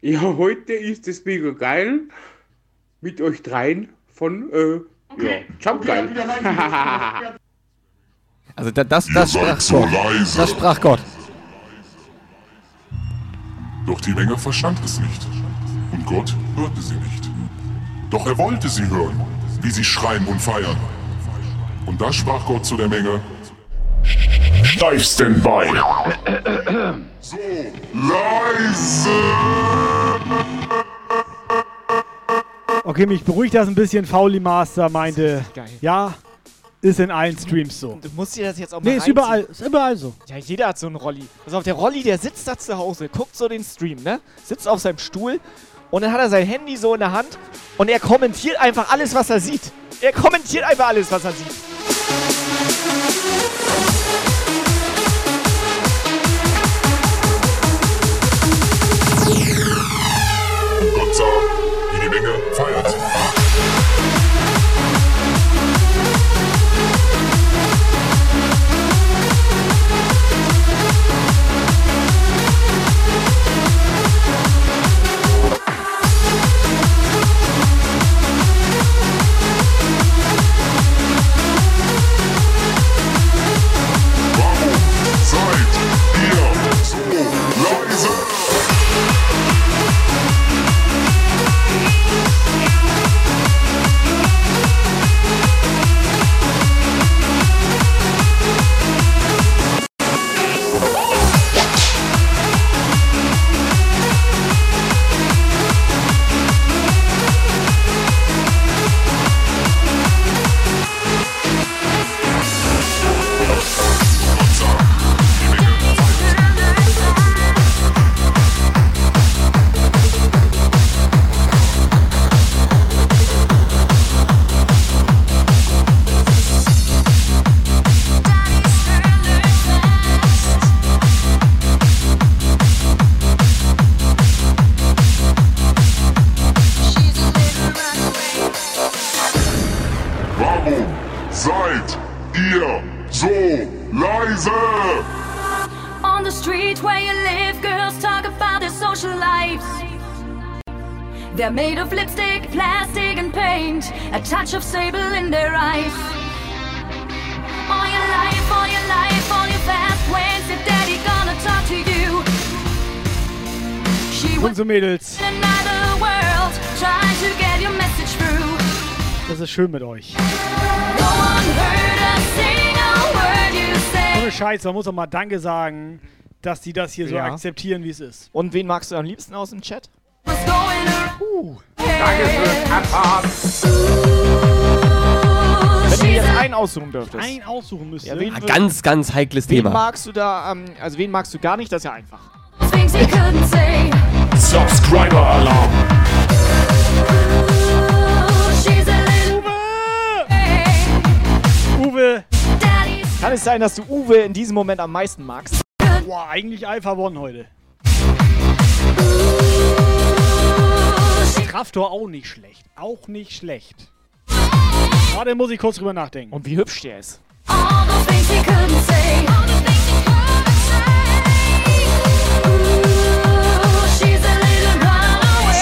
Ja, heute ist es mega geil. Mit euch dreien von, äh, ja, Jump geil. Also da, das, das Ihr sprach so Gott. leise. Das sprach Gott. Doch die Menge verstand es nicht. Und Gott hörte sie nicht. Doch er wollte sie hören, wie sie schreien und feiern. Und da sprach Gott zu der Menge, Steif Standby. So, leise. Okay, mich beruhigt das ein bisschen. Fauli Master meinte, ja, ist in allen Streams so. Du musst dir das jetzt auch mal Nee, ist reinziehen. überall, ist überall so. Ja, jeder hat so einen Rolli. Also auf der Rolli, der sitzt da zu Hause, guckt so den Stream, ne? Sitzt auf seinem Stuhl und dann hat er sein Handy so in der Hand und er kommentiert einfach alles, was er sieht. Er kommentiert einfach alles, was er sieht. They're made of lipstick, plastic, and paint, a touch of sable in their eyes. All your life, all your life, all your fast when's your daddy gonna talk to you? She was in another world, trying to get your message through. das ist schön mit euch. No one heard a single word you said. Ohne Scheiß, man muss auch mal Danke sagen, dass die das hier so Ja. akzeptieren, wie es ist. Und wen magst du am liebsten aus dem Chat? Uh. Wenn du jetzt einen aussuchen dürftest. Ein aussuchen müsst Ja, ihr. wen Ah, Ganz, ganz heikles Wen Thema. magst du da, ähm, also wen magst du gar nicht? Das ist ja einfach. Subscriber Alarm. Little Uwe. Kann es sein, dass du Uwe in diesem Moment am meisten magst? Boah, eigentlich Alpha One heute. Kraftor auch nicht schlecht. Auch nicht schlecht. Warte, muss ich kurz drüber nachdenken. Und wie hübsch der ist. all the things he couldn't say. Ooh, she's a little runaway.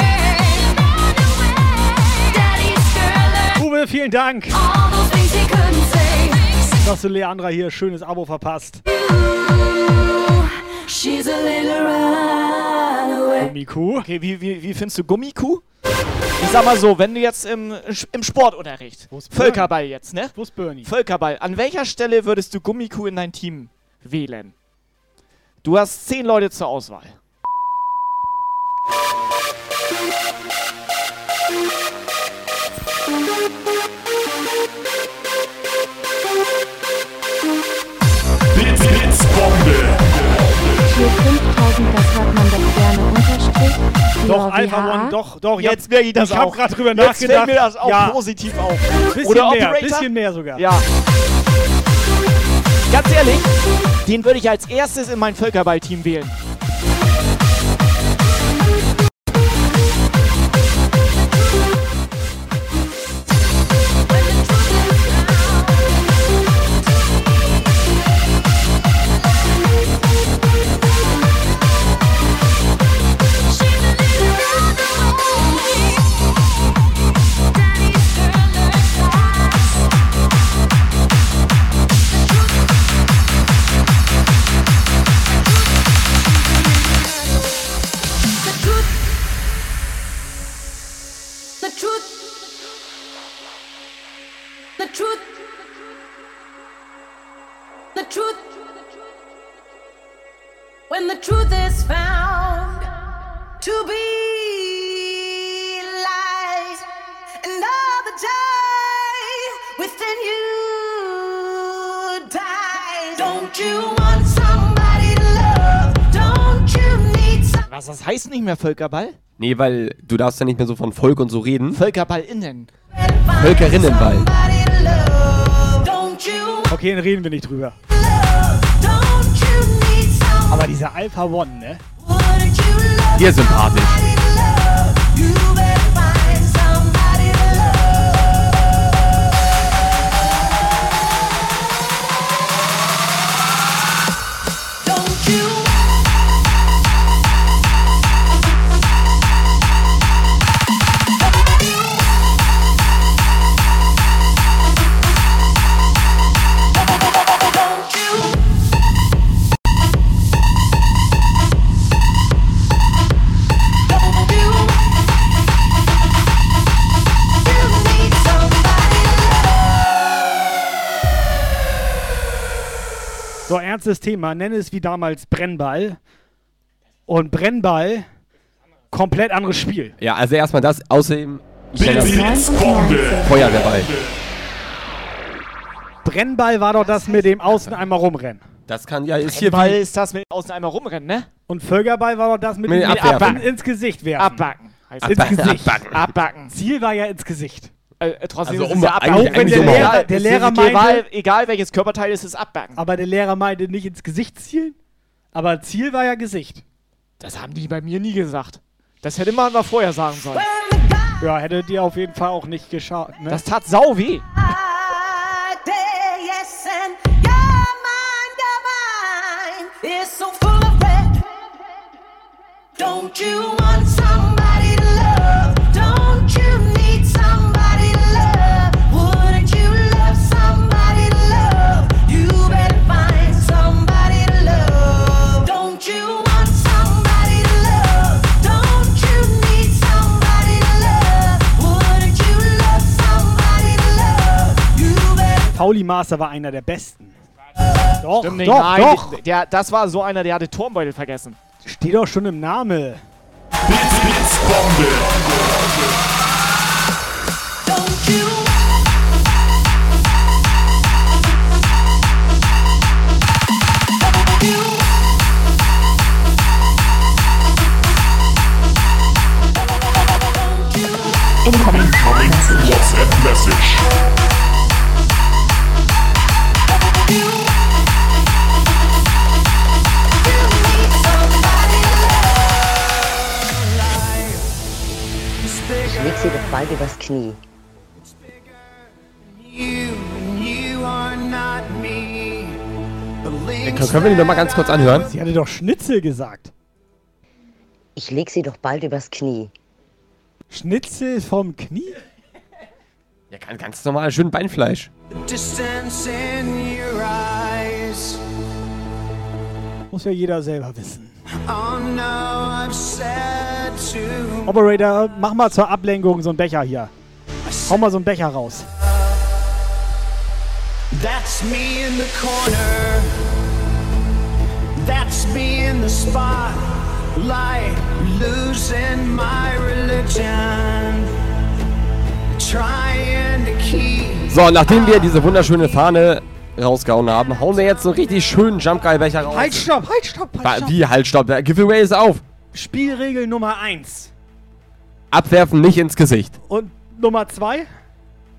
Daddy's girl, Uwe, vielen Dank, all those things he couldn't say. dass du Leandra hier schönes Abo verpasst. She's a little runaway. Gummiku. Okay, wie, wie, wie findest du Gummikuh? Ich sag mal so, wenn du jetzt im, im Sportunterricht, Wo ist Bernie? Völkerball jetzt, ne? Wo ist Bernie? Völkerball, an welcher Stelle würdest du Gummikuh in dein Team wählen? Du hast zehn Leute zur Auswahl. Blitz, Blitzbombe. Tier 5000, das hört man doch gerne unterstrich. Doch, JWHA. Alpha One, doch, doch, Jetzt jetzt. merke ich das ich auch. grad drüber Jetzt fällt nachgedacht. mir das auch ja, positiv auf. bisschen Oder mehr, Operator? bisschen mehr sogar. Ja. Ganz ehrlich, den würde ich als erstes in mein Völkerball-Team wählen. The truth. The truth. When the truth is found to be lies, and all the joy within you dies. Don't you want somebody to love? Don't you need some? Was, das heißt nicht mehr Völkerball? Nee, weil du darfst ja nicht mehr so von Volk und so reden. Völkerball innen. Völkerinnenball. Don't you Okay, dann reden wir nicht drüber. Aber dieser Alpha One, ne? Dir sympathisch. So, ernstes Thema. Nenne es wie damals Brennball. Und Brennball, komplett anderes Spiel. Ja, also erstmal das. Außerdem. Feuerwehrball. Brennball war doch das mit dem Außen einmal rumrennen. Das kann ja, ist hier Ball wie, ist das mit außen einmal rumrennen, ne? Und Völkerball war doch das mit, Mit dem Abwerfen. in, ins Gesicht werfen. Abbacken. Heißt Ins das. Gesicht. Abbacken. Abbacken. Ziel war ja ins Gesicht. Äh, äh, trotzdem Also ist es um- ja Abbacken. Auch wenn der so Lehrer, der es Lehrer ist egal, meinte, egal welches Körperteil ist, ist Abbacken. aber der Lehrer meinte nicht ins Gesicht zielen. Aber Ziel war ja Gesicht. Das haben die bei mir nie gesagt. Das hätte man mal vorher sagen sollen. Ja, hätte dir auf jeden Fall auch nicht geschaut. Ne? Das tat sau weh. day, yes, and your Pauli Master war einer der besten. Doch, Stimmt nicht, doch, nein. doch. Der, der, das war so einer, der hatte Turmbeutel vergessen. Steht doch schon im Namen. Incoming WhatsApp message. Ich leg sie doch bald übers Knie. Können wir die noch mal ganz kurz anhören? Sie hatte doch Schnitzel gesagt. Ich leg sie doch bald übers Knie. Schnitzel vom Knie? Ja, ganz, ganz normal, schön Beinfleisch. Muss ja jeder selber wissen. Oh Operator, mach mal zur Ablenkung so einen Becher hier. Hau mal so einen Becher raus. That's me in the corner. That's me in the spotlight. Losing my religion. Trying to keep. So, nachdem wir diese wunderschöne Fahne rausgehauen haben, hauen wir jetzt so einen richtig schönen Jumpgeil-Becher raus. Halt, stopp, halt, stopp, halt, stopp. Wie, halt, stopp. Der Giveaway ist auf. Spielregel Nummer 1. Abwerfen nicht ins Gesicht. Und Nummer 2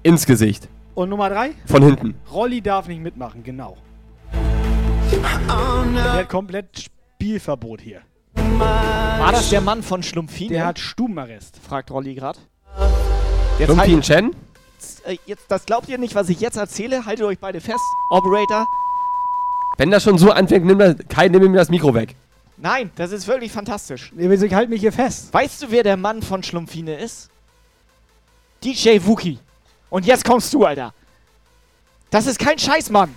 Ins Gesicht. und Nummer 3. Von hinten. Rolli darf nicht mitmachen, genau. Oh no. Der hat komplett Spielverbot hier. War das der Mann von Schlumpfine? Der hat Stubenarrest. Fragt Rolli gerade. Lumpin Chen? Äh, Jetzt, das glaubt ihr nicht, was ich jetzt erzähle? Haltet euch beide fest. Operator. Wenn das schon so anfängt, nimm das, Kai, nimm mir das Mikro weg. Nein, das ist wirklich fantastisch. Nee, Ich halte mich hier fest. Weißt du, wer der Mann von Schlumpfine ist? DJ Wookie. Und jetzt kommst du, Alter. Das ist kein Scheiß, Mann.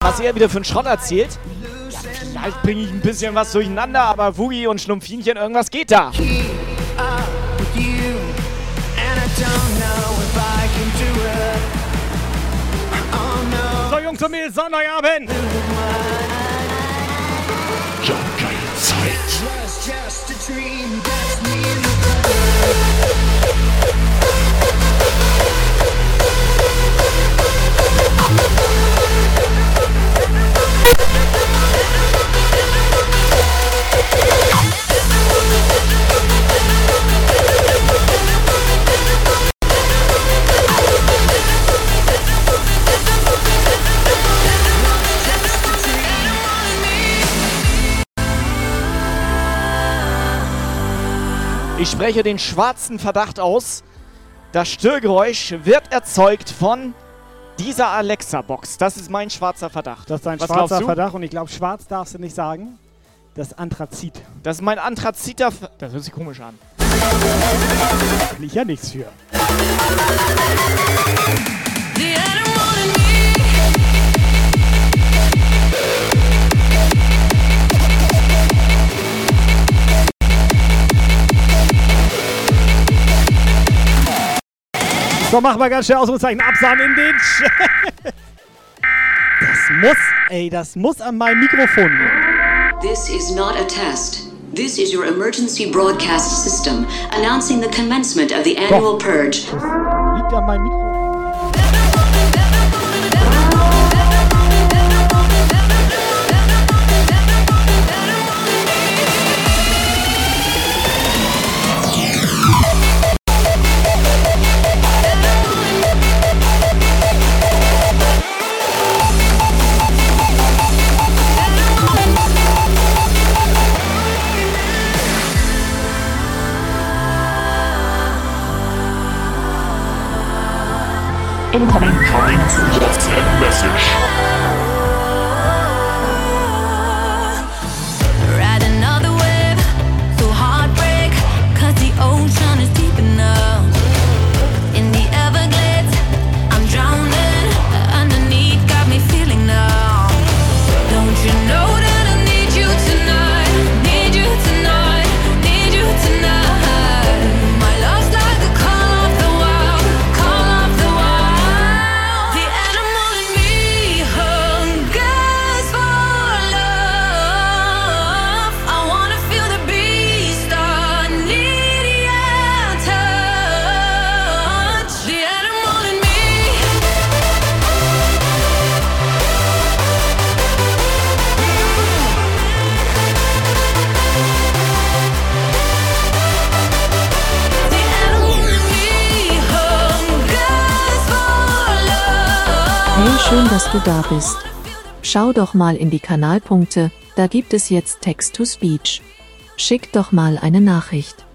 Was er wieder für einen Schrott erzählt. Ja, vielleicht bringe ich ein bisschen was durcheinander, aber Woogie und Schlumpfinchen, irgendwas geht da. Oh. So, Jungs und Mädels, Sonntagabend. Spreche den schwarzen Verdacht aus. Das Störgeräusch wird erzeugt von dieser Alexa-Box. Das ist mein schwarzer Verdacht. Das ist ein Was schwarzer? Verdacht und ich glaube, schwarz darfst du nicht sagen. Das ist Anthrazit. Das ist mein Anthraziter... Ver- Das hört sich komisch an. Will ich ja nichts für. So, mach mal ganz schnell Ausrufezeichen Absagen in den Chat. Das muss, ey, das muss an meinem Mikrofon liegen. This is not a test. This is your emergency broadcast system announcing the commencement of the annual purge. Liegt an meinem Mikro. Incoming WhatsApp message. Dass du da bist. Schau doch mal in die Kanalpunkte, da gibt es jetzt Text-to-Speech. Schick doch mal eine Nachricht.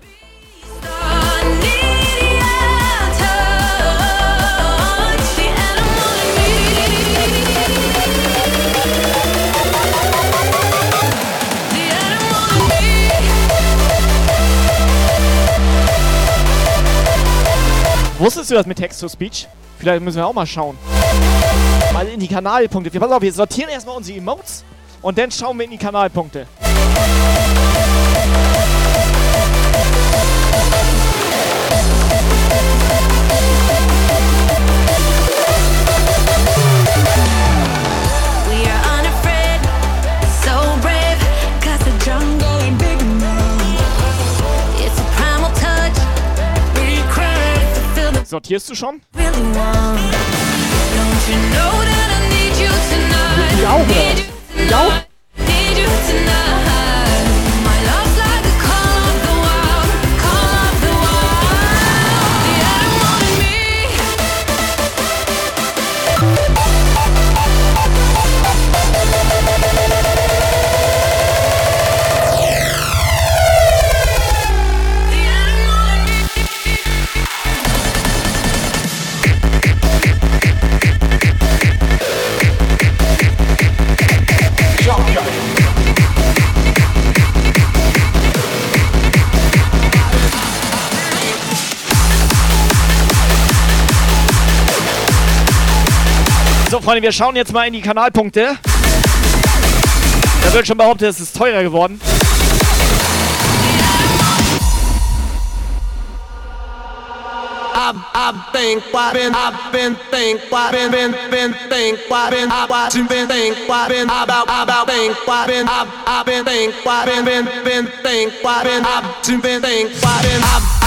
Wusstest du das mit Text-to-Speech? Vielleicht müssen wir auch mal schauen. Mal in die Kanalpunkte. Pass auf, wir sortieren erstmal unsere Emotes und dann schauen wir in die Kanalpunkte. Sortierst du schon? Really don't need you tonight. Freunde, wir schauen jetzt mal in die Kanalpunkte. Da wird schon behauptet, es ist teurer geworden. I've, I've been, I've been think, why been, been, think, why been, I watch you been think, been, about, about think, been, I've, I've been think, why been, been, think, been, I've, been think, been, I've,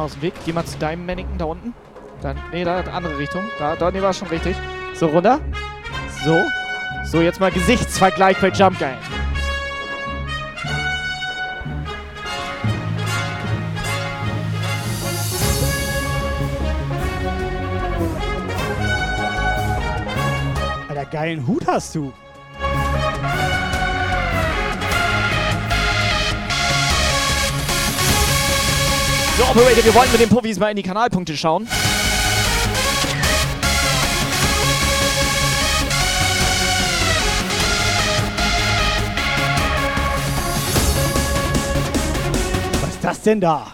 mal aus dem Weg. Geh mal zu deinem Mannequin da unten. Dann, nee, da, andere Richtung. Da, da, nee, war schon richtig. So, runter. So. So, jetzt mal Gesichtsvergleich bei Jump Guy. geilen Hut hast du. So, Operator, wir wollen mit den Puffis mal in die Kanalpunkte schauen. Was ist das denn da?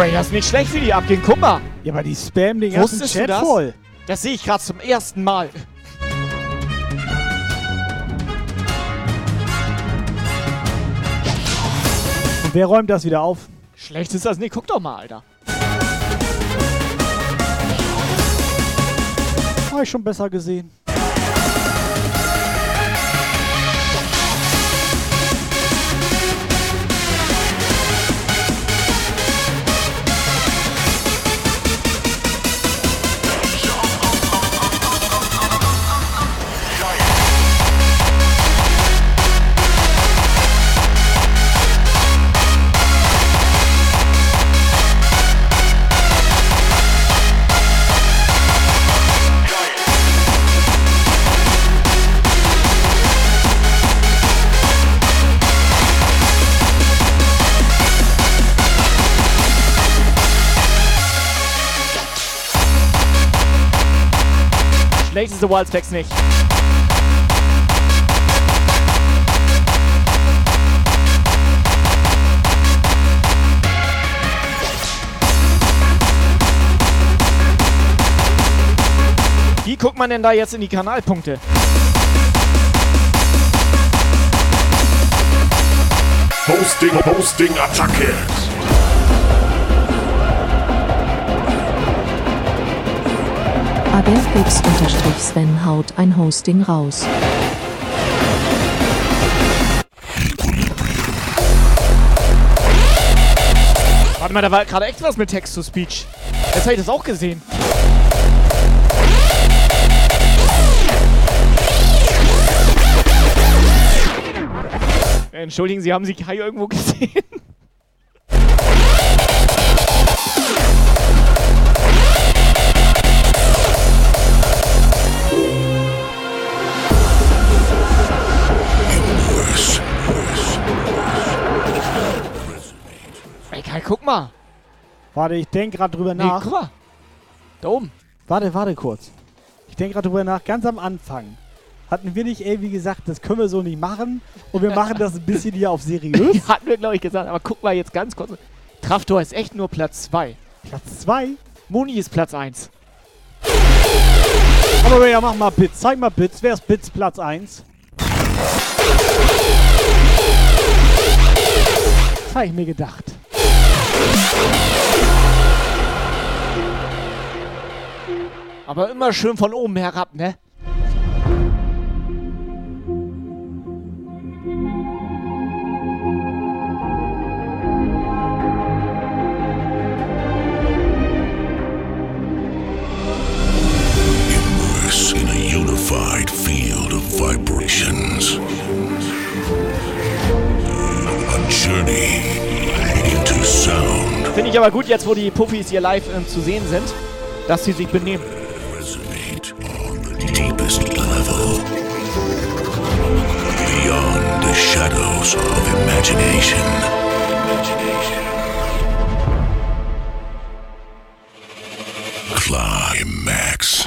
Operator, das ist nicht schlecht, wie die abgehen. Guck mal. Ja, aber die spammen den ganzen Wusstest du Chat das? voll. Das sehe ich gerade zum ersten Mal. Und wer räumt das wieder auf? Schlecht ist das nicht. Guck doch mal, Alter. Habe ich schon besser gesehen. Schlecht ist der Wildspecs nicht. Wie guckt man denn da jetzt in die Kanalpunkte? Hosting, Hosting, Attacke. Agentbips-Sven haut ein Hosting raus. Warte mal, da war gerade echt was mit Text-to-Speech. Jetzt habe ich das auch gesehen. Entschuldigen Sie, haben Sie Kai irgendwo gesehen? Mal. Warte, ich denke gerade drüber Nee, nach. guck mal. Da oben. Warte, warte kurz. Ich denke gerade drüber nach, ganz am Anfang. Hatten wir nicht irgendwie gesagt, das können wir so nicht machen und wir machen das ein bisschen hier auf seriös? Hatten wir, glaube ich, gesagt. Aber guck mal jetzt ganz kurz. Traftor ist echt nur Platz 2. Platz 2? Moni ist Platz 1. Aber ja, mach mal Bits. Zeig mal Bits. Wer ist Bits Platz 1? Das habe ich mir gedacht. Aber immer schön von oben herab, ne? Immerse Finde ich aber gut, jetzt wo die Puffis hier live ähm, zu sehen sind, dass sie sich benehmen. Climax.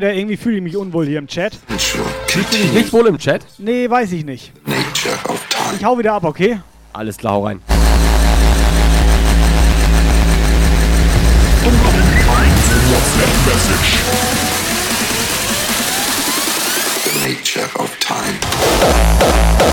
Operator, irgendwie fühle ich mich unwohl hier im Chat. Fühlst du dich nicht wohl im Chat? Nee, weiß ich nicht. Nature of time. Ich hau wieder ab, okay? Alles klar, hau rein. The nature of time.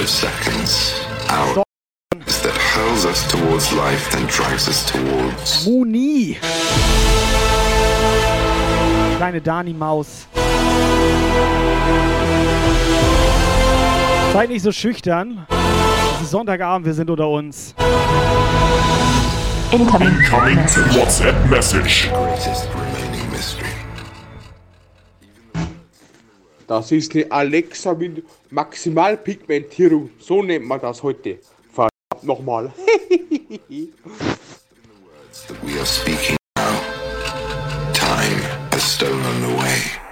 Of seconds, hours that hurls us towards life, then drives us towards Muni. Kleine Dani-Maus. Seid nicht so schüchtern. Es ist Sonntagabend, wir sind unter uns. Incoming WhatsApp Message. Das ist eine Alexa mit Maximalpigmentierung. So nennt man das heute. Verdammt nochmal. we are speaking now. Time has stolen away.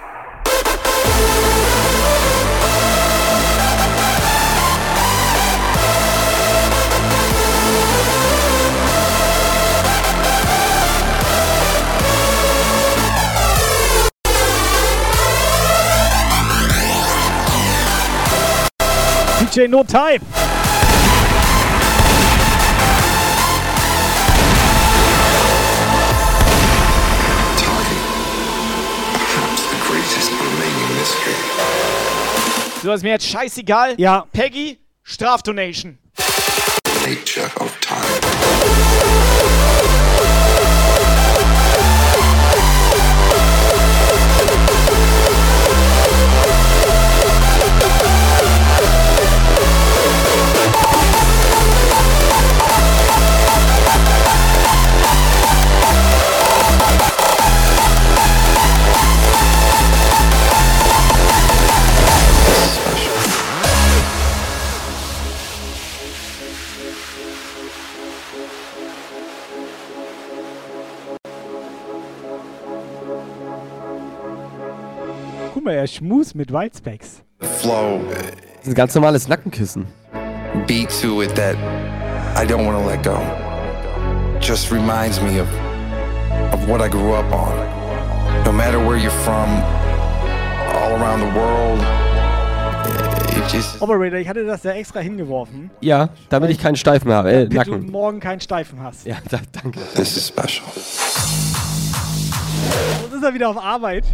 DJ No Time. Perhaps the greatest remaining mystery. So, ist mir jetzt scheißegal. Ja. Peggy, Strafdonation. Nature of time. Mal, er schmus mit Whitespecks. Flow, Das ist ein ganz normales Nackenkissen. beat to it that I don't want to let go. Just reminds me of of what I grew up on. No matter where you're from, all around the world, Operator, ich hatte das ja extra hingeworfen, Ja, damit ich keinen Steifen habe. Äh, damit du Nacken. morgen keinen Steifen hast. Ja, da, danke. this is special. Jetzt ist er wieder auf Arbeit.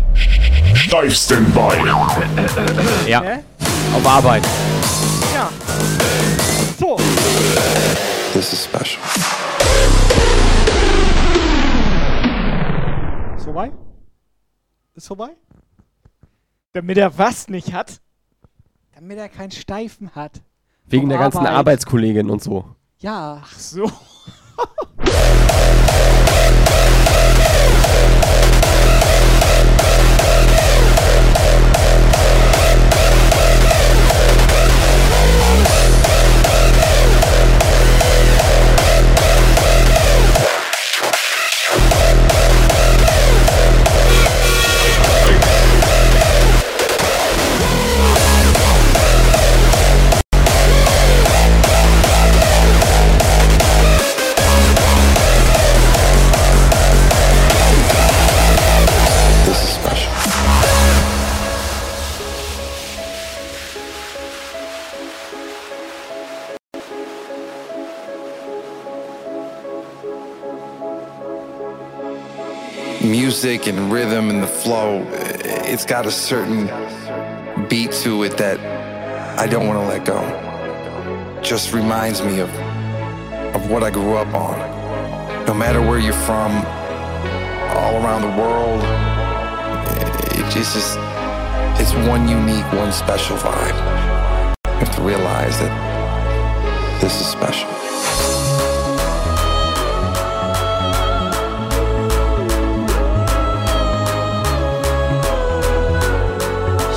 Steif Standby. Ja, Hä? auf Arbeit. Ja. So. This is special. Ist vorbei? Ist vorbei? Damit er was nicht hat? Damit er keinen Steifen hat. Wegen Auf der ganzen Arbeit. Arbeitskollegin und so. Ja. Ach so. Music and rhythm and the flow, it's got a certain beat to it that I don't want to let go. Just reminds me of of what I grew up on. No matter where you're from, all around the world, it, it just it's one unique, one special vibe. You have to realize that this is special.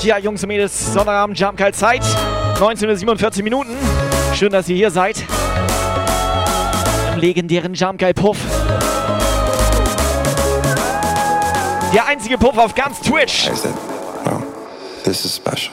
Ja, Jungs und Mädels, Sonnabend, Jumpkalt Zeit. 19.47 Minuten. Schön, dass ihr hier seid. Im legendären Jumpkalt Puff. Der einzige Puff auf ganz Twitch. This is special.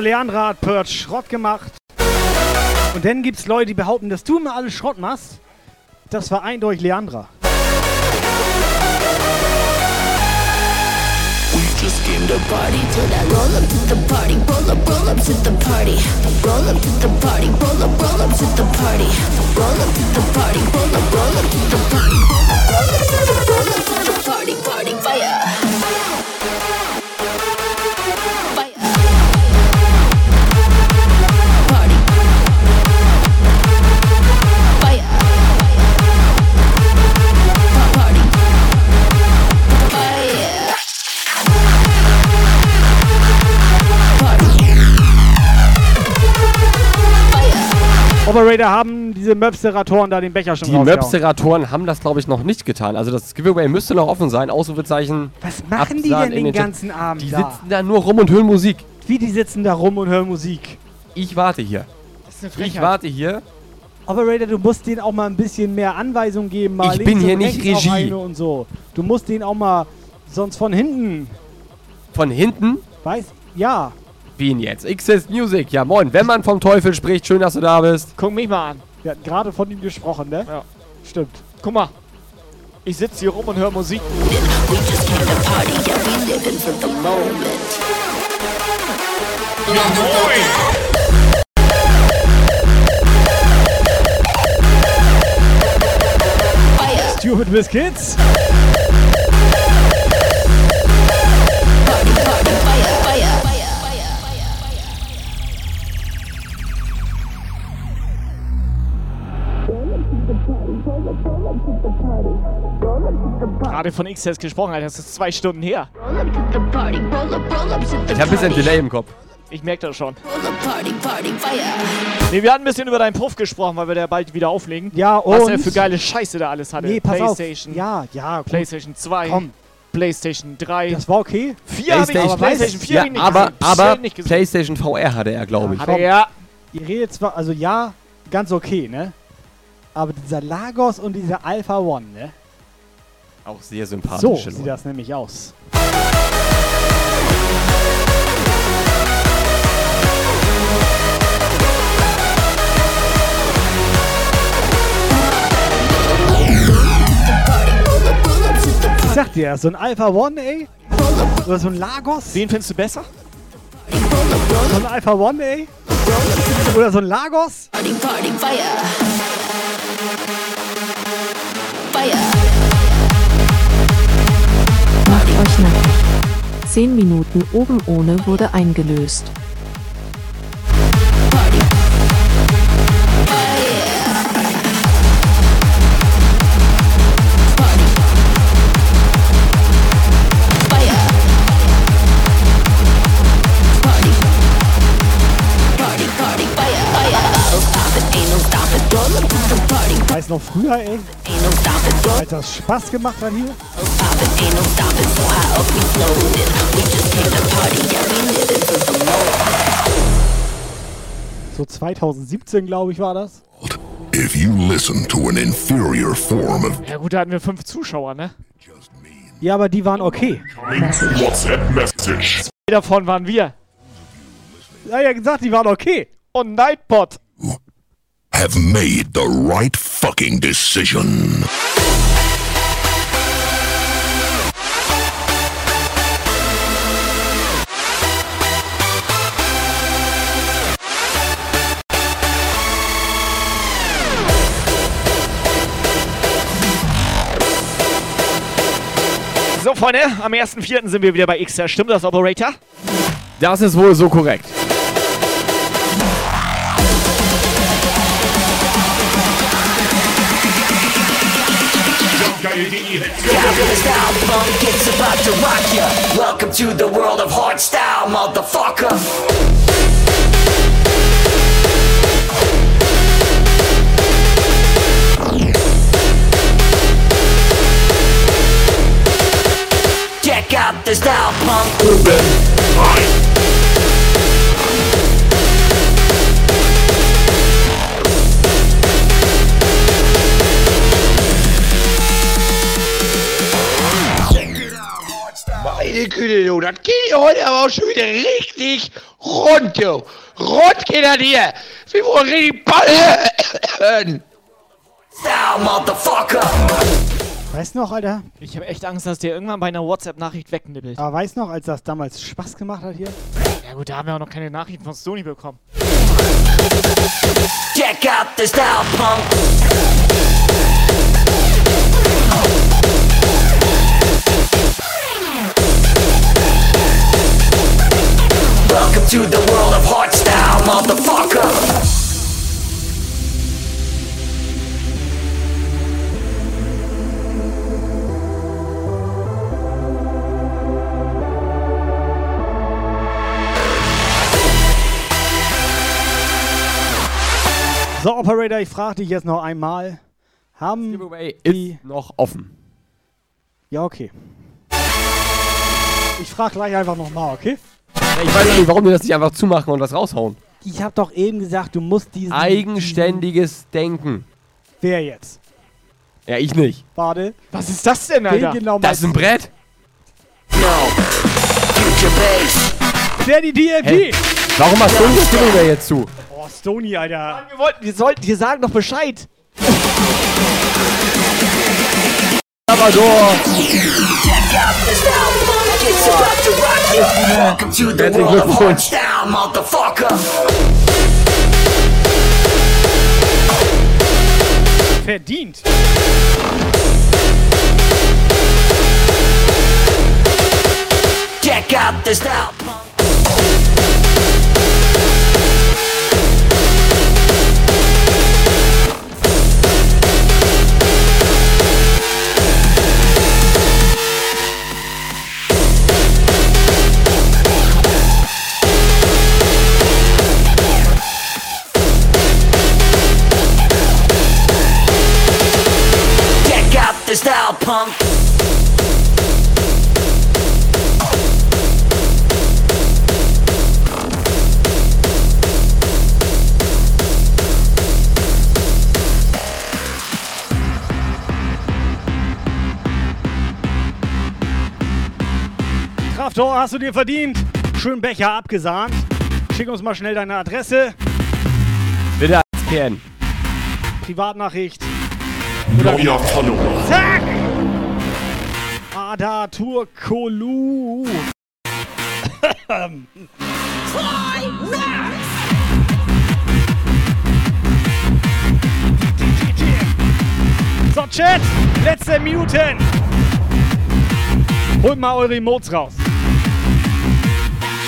Leandra hat Purge Schrott gemacht. Und dann gibt's Leute, die behaupten, dass du immer alles Schrott machst. Das war eindeutig Leandra. Just came to party till I roll up to the party, roll up, roll up to the party, roll up to the party, roll up, roll up to the party, roll up to the party, roll up, roll up to the party, roll up to the roll up to the party, party fire. Operator haben diese Möpsteratoren da den Becher schon Die. Möpsteratoren haben das, glaube ich, noch nicht getan. Also das Giveaway müsste noch offen sein. Ausrufezeichen. Was machen die denn den Chat. ganzen Abend Die da? sitzen da nur rum und hören Musik. Wie die sitzen da rum und hören Musik? Ich warte hier. Das ist eine Ich Frechheit. warte hier. Operator, du musst denen auch mal ein bisschen mehr Anweisungen geben. Mal Ich bin hier nicht Regie. Und so. Du musst denen auch mal sonst von hinten. Von hinten? Weiß? Ja. Wen jetzt? XS Music. Ja, moin. Wenn man vom Teufel spricht, schön, dass du da bist. Guck mich mal an. Wir hatten gerade von ihm gesprochen, ne? Ja. Stimmt. Guck mal. Ich sitze hier rum und höre Musik. We just came to Gerade von XS gesprochen, Alter. Das ist zwei Stunden her. Ich habe ein bisschen. Delay im Kopf. Ich merke das schon. Nee, wir hatten ein bisschen über deinen Puff gesprochen, weil wir da bald wieder auflegen. Ja, Was und? er für geile Scheiße da alles hatte. Nee, pass auf. Playstation. Ja, ja, gut. Playstation 2. Komm. Playstation 3. Das war okay. 4 habe ich, aber Playstation 4 ja, nicht aber, gesehen. aber nicht gesehen. PlayStation VR hatte er, glaube ich. Hat er ja. Ihr redet zwar, also ja, ganz okay, ne? Aber dieser Lagos und dieser Alpha One, ne? Auch sehr So sympathische sieht das nämlich aus. Ich sag dir, so ein Alpha One, ey. Oder so ein Lagos. Wen findest du besser? So ein Alpha One, ey. Oder so ein Lagos. Party, party. Fire. Euch nackig. 10 Minuten oben ohne wurde eingelöst. Noch früher, ey? Als das Spaß gemacht hat hier? So 2017, glaube ich, war das. If you listen to an inferior form of Ja gut, da hatten wir fünf Zuschauer, ne? Ja, aber die waren okay. WhatsApp-Message. Zwei davon waren wir. Ja, ja gesagt, die waren okay. Und Nightbot. Have made the right fucking decision. So, Freunde, am 1.4. sind wir wieder bei XR. Stimmt das, Operator? Das ist wohl so korrekt. Fabulous style punk, it's about to rock ya. Welcome to the world of hard style, motherfucker. Check out the style punk. Meine Güte, du, das geht heute aber auch schon wieder richtig rund, du. Rund geht das hier. Wir wollen richtig ballen. Weißt du noch, Alter? Ich habe echt Angst, dass der irgendwann bei einer WhatsApp-Nachricht wegnibbelt. Aber weißt du noch, als das damals Spaß gemacht hat hier? Ja gut, da haben wir auch noch keine Nachrichten von Sony bekommen. Check out the style punk. Welcome to the world of hard style, motherfucker. So, Operator, ich frage dich jetzt noch einmal. Haben Giveaway die... ist noch offen. Ja, okay. Ich frage gleich einfach nochmal, okay? Ich weiß nicht, warum die das nicht einfach zumachen und was raushauen. Ich habe doch eben gesagt, du musst diesen... Eigenständiges Denken. Wer jetzt? Ja, ich nicht. Warte. Was ist das denn, Alter? Den genau Das ist ein Brett. Wer die DLP? Hä? Warum hast du die Stimme da jetzt zu? Oh, Stony, Alter. Wir wollten, wir sollten, wir sagen doch Bescheid. Salvador. Check out the style punk. It's about to rock ya. Welcome to the Herzlichen world of hard Glückwunsch. style, motherfucker. Verdient. Check out the style Kraftor, hast du dir verdient. Schön Becher abgesahnt. Schick uns mal schnell deine Adresse. Bitte als PN. Privatnachricht. Neuer Follower. Zack! Ada Turkolu. so, Chat, letzte Minuten. Holt mal eure Emotes raus.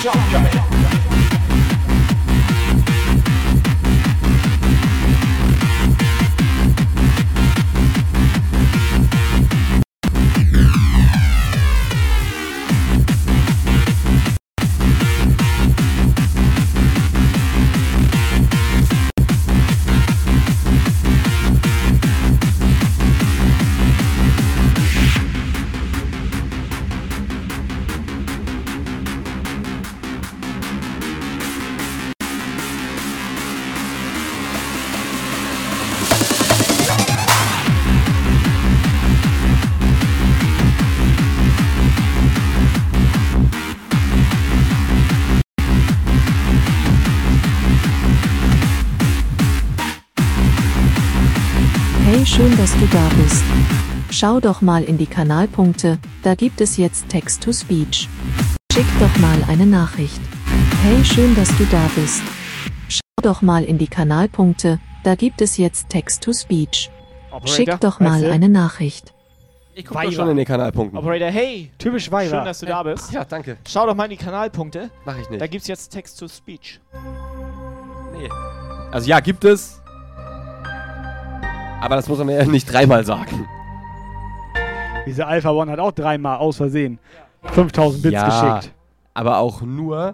schön, dass da bist. Schau doch mal in die Kanalpunkte, da gibt es jetzt Text-to-Speech. Schick doch mal eine Nachricht. Hey, schön, dass du da bist. Schau doch mal in die Kanalpunkte, da gibt es jetzt Text-to-Speech. Schick doch mal eine Nachricht. Ich guck doch schon in den Kanalpunkten. Operator, hey. Typisch Weiber. Schön, dass du da bist. Ja, danke. Schau doch mal in die Kanalpunkte. Mach ich nicht. Da gibt's jetzt Text-to-Speech. Nee. Also ja, gibt es. Aber das muss man mir ja nicht dreimal sagen. Diese Alpha One hat auch dreimal aus Versehen 5000 Bits ja, geschickt. aber auch nur,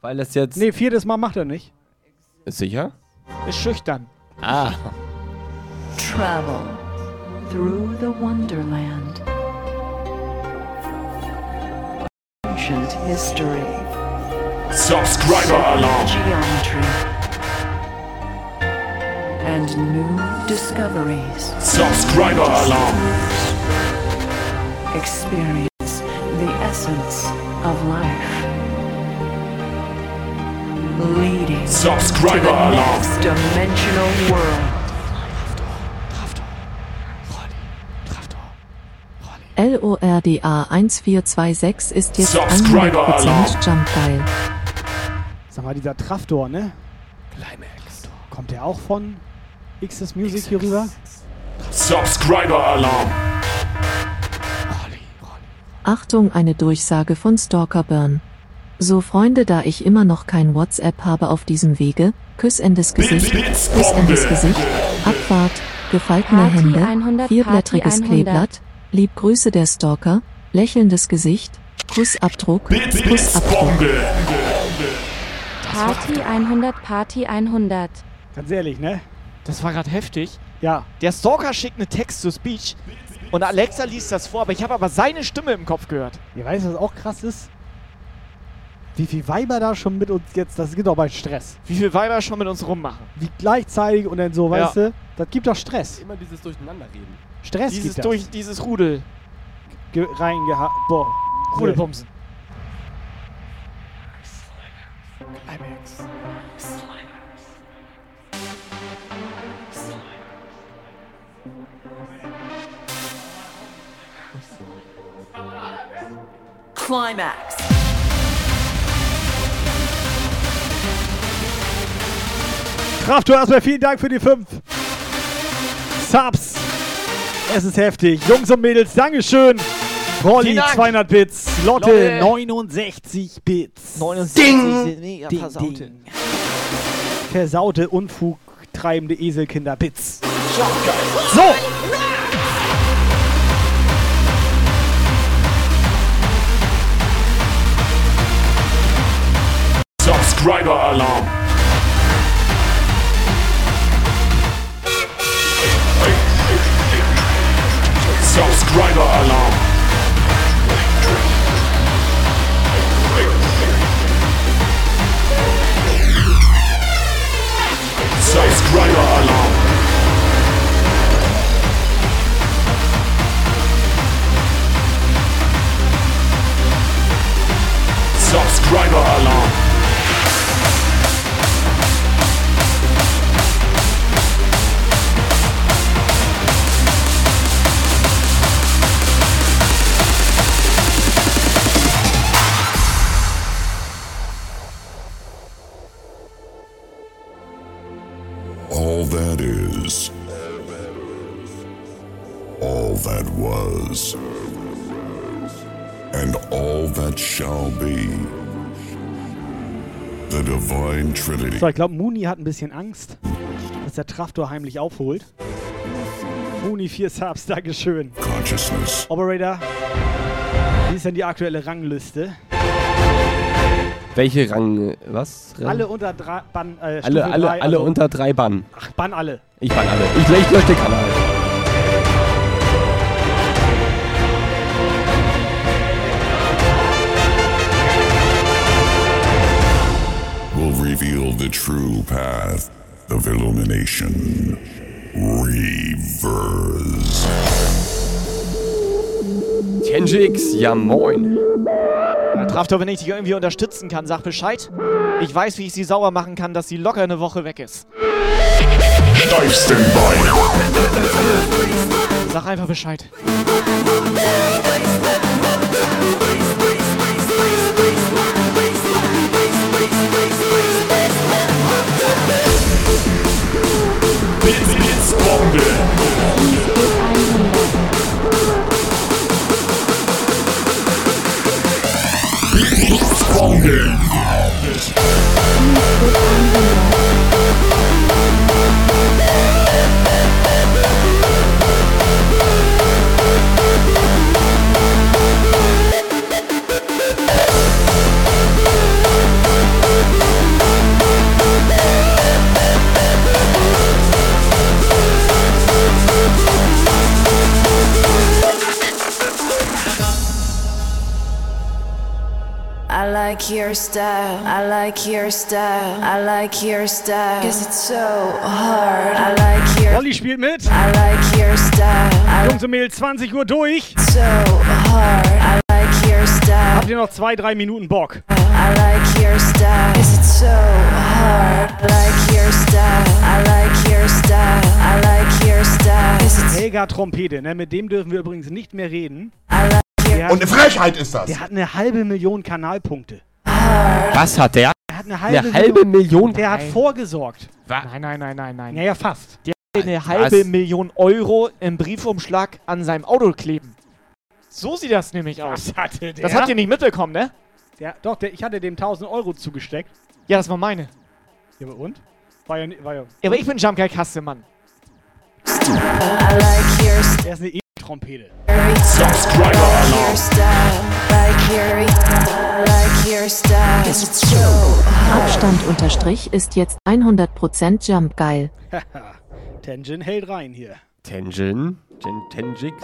weil es jetzt... Nee, viertes Mal macht er nicht. Ist sicher? Ist schüchtern. Ah. Travel through the Wonderland. Ancient history. Subscriber Alarm. Geometry. And new discoveries. Subscriber Alarm. Experience the essence of life. Leading Subscriber to the alarm. next dimensional world. LORDA 1426 ist jetzt Subscriber 100% Alarm. Jump geil. Sag mal, dieser Traftor, ne? Climax. Kommt der auch von XS Music hier rüber? Subscriber Alarm. Achtung, eine Durchsage von Stalker Burn. So Freunde, da ich immer noch kein WhatsApp habe auf diesem Wege, Küssendes Gesicht, Küssendes Gesicht, Abfahrt, gefaltene Party Hände, 100, vierblättriges Party 100. Kleeblatt, Lieb Grüße der Stalker, lächelndes Gesicht, Kussabdruck, Kussabdruck. Party 100, Party 100. Ganz ehrlich, ne? Das war gerade heftig. Ja. Der Stalker schickt eine Text-to-Speech und Alexa liest das vor, aber ich habe aber seine Stimme im Kopf gehört. Ihr weißt, was auch krass ist? Wie viel Weiber da schon mit uns jetzt, das gibt doch bei Stress. Wie viel Weiber schon mit uns rummachen. Wie gleichzeitig und dann so, weißt Ja. du? Das gibt doch Stress. Immer dieses Durcheinanderreden. Stress Dieses gibt das. durch dieses Rudel. Ge reingeha... Boah. Rudelpumsen. Climax. Kraftor, erstmal vielen Dank für die 5 Subs. Es ist heftig. Jungs und Mädels, Dankeschön. Rolli, Dank. 200 Bits. Lotte, Lotte. 69 Bits. 69 Ding. mega Ding, versaute. ding. Versaute, Unfug treibende Eselkinder Bits. So. Subscriber Alarm. Subscriber Alarm. Subscriber Alarm. Subscriber Alarm. So, ich glaube, Muni hat ein bisschen Angst, dass der Traftor heimlich aufholt. Muni, 4 Subs, Dankeschön. Consciousness. Operator, wie ist denn die aktuelle Rangliste? Welche Rang. Was? Rang? Alle unter drei, Bann, äh, alle, alle, drei, alle also- unter drei Bann. Ach, Bann alle. Ich bann alle. Ich, ich lösche den Kanal. True path of illumination. Reverse. Tenjix, ja moin. Ja, Traftor, wenn ich dich irgendwie unterstützen kann, sag Bescheid. Ich weiß, wie ich sie sauer machen kann, dass sie locker eine Woche weg ist. Dive Standby. Sag einfach Bescheid. Blitz, Blitzbombe. Blitzbombe. I like your style. I like your style. I like your style. Cause it's so hard. I like your Olli spielt mit. I like your style. Jungs und Mädels, 20 Uhr durch. so hard. I like your style. Habt ihr noch zwei, drei Minuten Bock? I like your style. Cause it's so hard. I like your style. I like your style. I like your style. Helga Trompete, ne? mit dem dürfen wir übrigens nicht mehr reden. I like hat- Und eine Frechheit ist das. Der hat eine halbe Million Kanalpunkte. Was hat der? Der hat eine halbe, Eine halbe Million? Der hat Nein. vorgesorgt. Nein, nein, nein, nein, nein. Naja, fast. Der hat eine halbe Million Euro im Briefumschlag an seinem Auto kleben. So sieht das nämlich aus. Was hatte der? Das habt ihr nicht mitbekommen, ne? Der, doch, der, ich hatte dem 1000 Euro zugesteckt. Ja, das war meine. Ja, aber und? War ja, war ja. Ja, aber ich bin Jump Guy Kasse, Mann. Er ist eine Subscriber Alarm. hard. Abstand unterstrich ist jetzt 100% Jump geil. Tenjin hält rein hier. Tenjin? Ten Tenjix?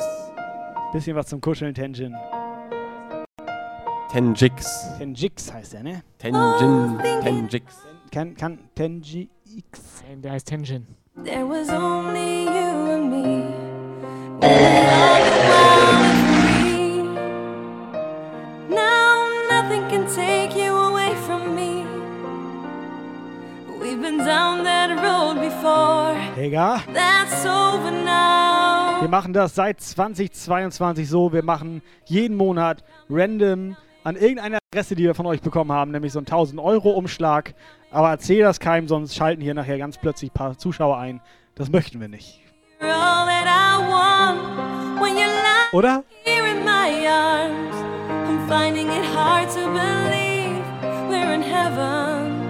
Bisschen was zum Kuscheln, Tenjin. Tenjix. Tenjix heißt er, ne? Tenjin. Tenjix. Kann, kann Tenji X. Nein, der heißt Tenjin. There was only you and me. Now. wir machen das seit 2022 so. Wir machen jeden Monat random an irgendeiner Adresse, die wir von euch bekommen haben, nämlich so einen 1000 Euro Umschlag. Aber erzähl das keinem, sonst schalten hier nachher ganz plötzlich ein paar Zuschauer ein. Das möchten wir nicht. You're all that I want when you lie Oder? here in my arms. I'm finding it hard to believe we're in heaven.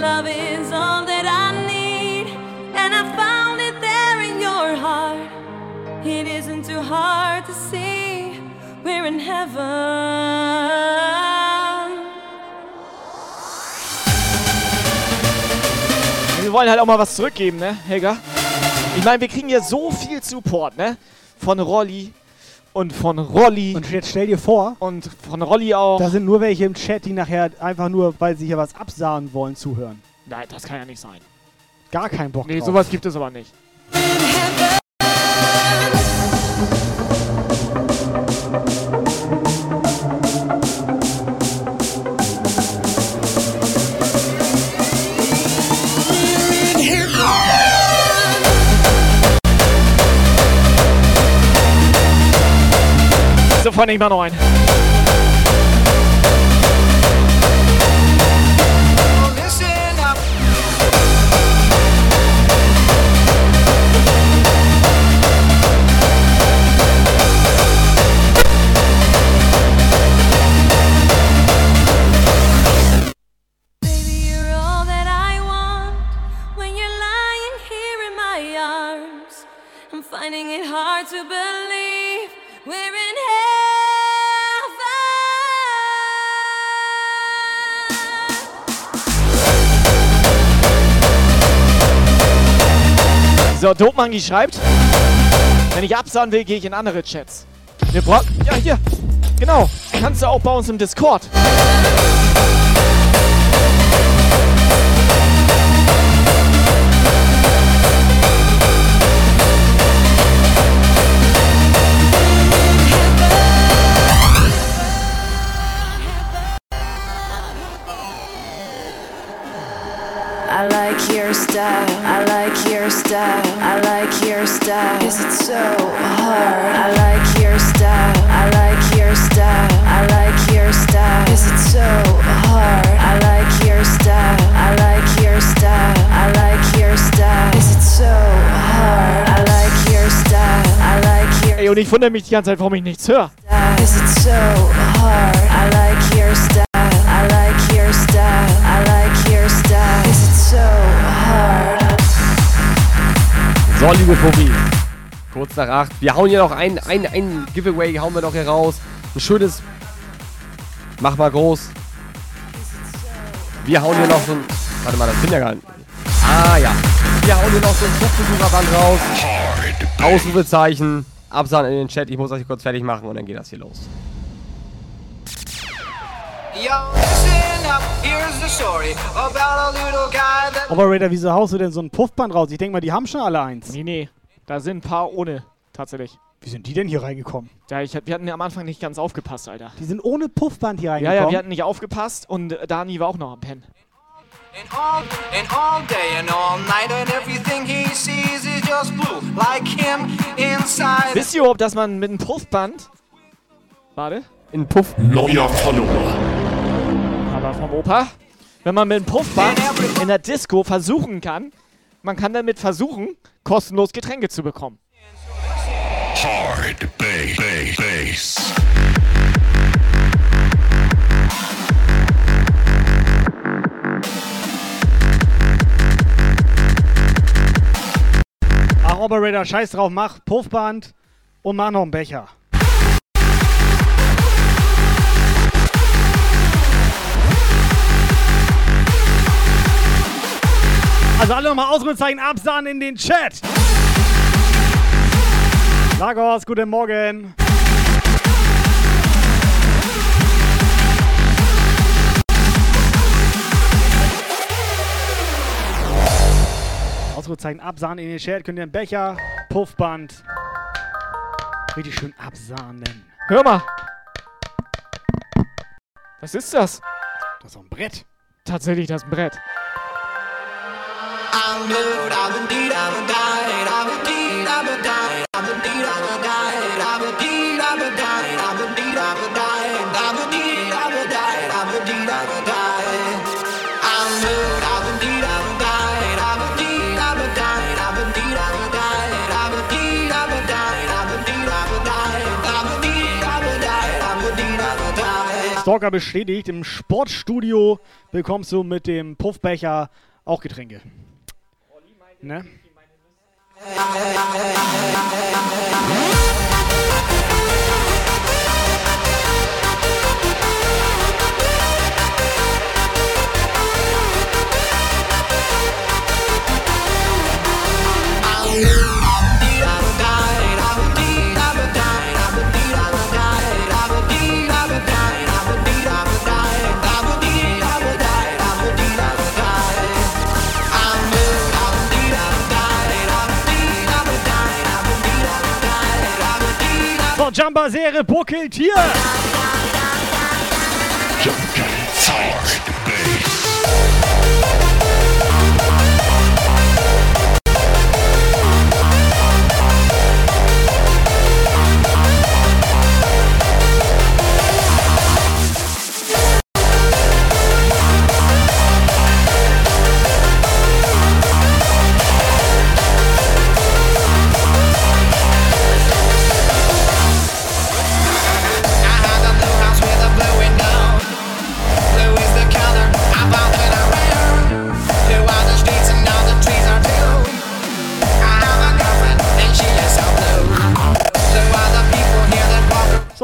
Love is all that I need, and I found it there in your heart. It isn't too hard to see we're in heaven. Wir wollen halt auch mal was zurückgeben, ne, Helga? Ich meine, wir kriegen ja so viel Support, ne? Von Rolli und von Rolli Und jetzt stell dir vor, und von Rolli auch. da sind nur welche im Chat, die nachher einfach nur, weil sie hier was absahen wollen, zuhören. Nein, das kann ja nicht sein. Gar keinen Bock Nee, drauf. sowas gibt es aber nicht. Sofort nicht mal So, Dopmangi schreibt, wenn ich absahen will, gehe ich in andere Chats. Wir brauchen. Ja, hier. Genau. Kannst du auch bei uns im Discord. Like your style. I like your style. I like your style. Is it so hard? I like your style. I like your style. I like your style. Is it so hard? I like your style. I like your style. I like your style. Is it so hard? I like your style. I like your Ey, und ich wundere mich die ganze Zeit, warum ich nichts höre. style. Is it so hard? I like your style. I like your style. I like your style. So liebe Tobi. Kurz nach 8. Wir hauen hier noch ein, ein, ein Giveaway, hauen wir noch hier raus. Ein schönes. Mach mal groß. Wir hauen hier noch so ein. Warte mal, das bin ja gar nicht. Ah ja. Wir hauen hier noch so ein Flugbesucherband raus. Ausrufezeichen. Absahn in den Chat. Ich muss das hier kurz fertig machen und dann geht das hier los. Operator, wieso haust du denn so ein Puffband raus? Ich denke mal, die haben schon alle eins. Nee, nee. Da sind ein paar ohne, tatsächlich. Wie sind die denn hier reingekommen? Ja, ich, wir hatten ja am Anfang nicht ganz aufgepasst, Alter. Die sind ohne Puffband hier Ja, reingekommen. ja, wir hatten nicht aufgepasst und äh, Dani war auch noch am Pennen. all, and all day and all night, and everything he sees is just blue, like him inside. Wisst ihr überhaupt, dass man mit einem Puffband. Warte. In Puff. Neuer Follower. Aber vom Opa. Wenn man mit einem Puffband in der Disco versuchen kann, man kann damit versuchen, kostenlos Getränke zu bekommen. Hard bass. Ach, Operator, scheiß drauf, mach Puffband und mach noch einen Becher. Also alle nochmal Ausrufezeichen absahen in den Chat. Lagos, guten Morgen. Ausrufezeichen absahnen in den Chat. Könnt ihr einen Becher, Puffband. Richtig schön absahnen. Hör mal. Was ist das? Das ist doch ein Brett. Tatsächlich, das ist ein Brett. Stalker bestätigt, im Sportstudio bekommst du mit dem Puffbecher auch Getränke. Ne? Jumper-Serie buckelt hier. So,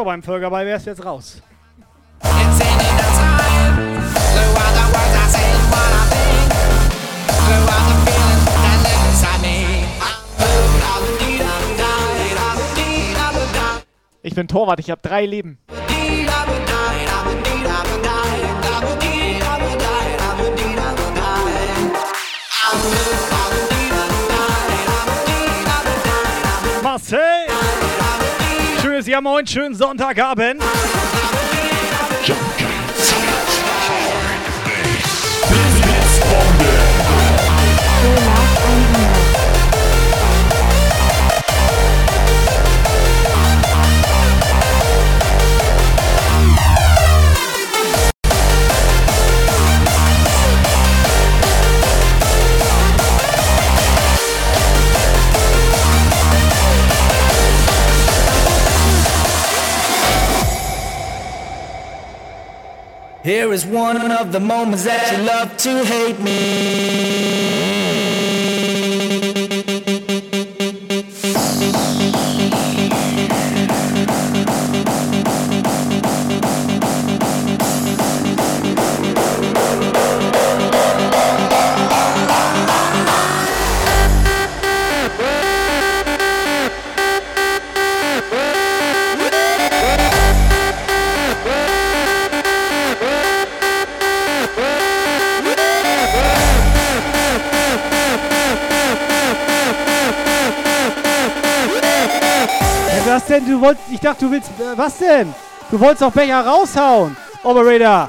beim Völkerball wär's jetzt raus. Ich bin Torwart, ich habe drei Leben. Marcel! Schönes Jahr moin, schönen Sonntagabend. Here is one of the moments that you love to hate me. Denn? Du wolltest. Ich dachte, du willst. Äh, was denn? Du wolltest doch Becher raushauen, Operator.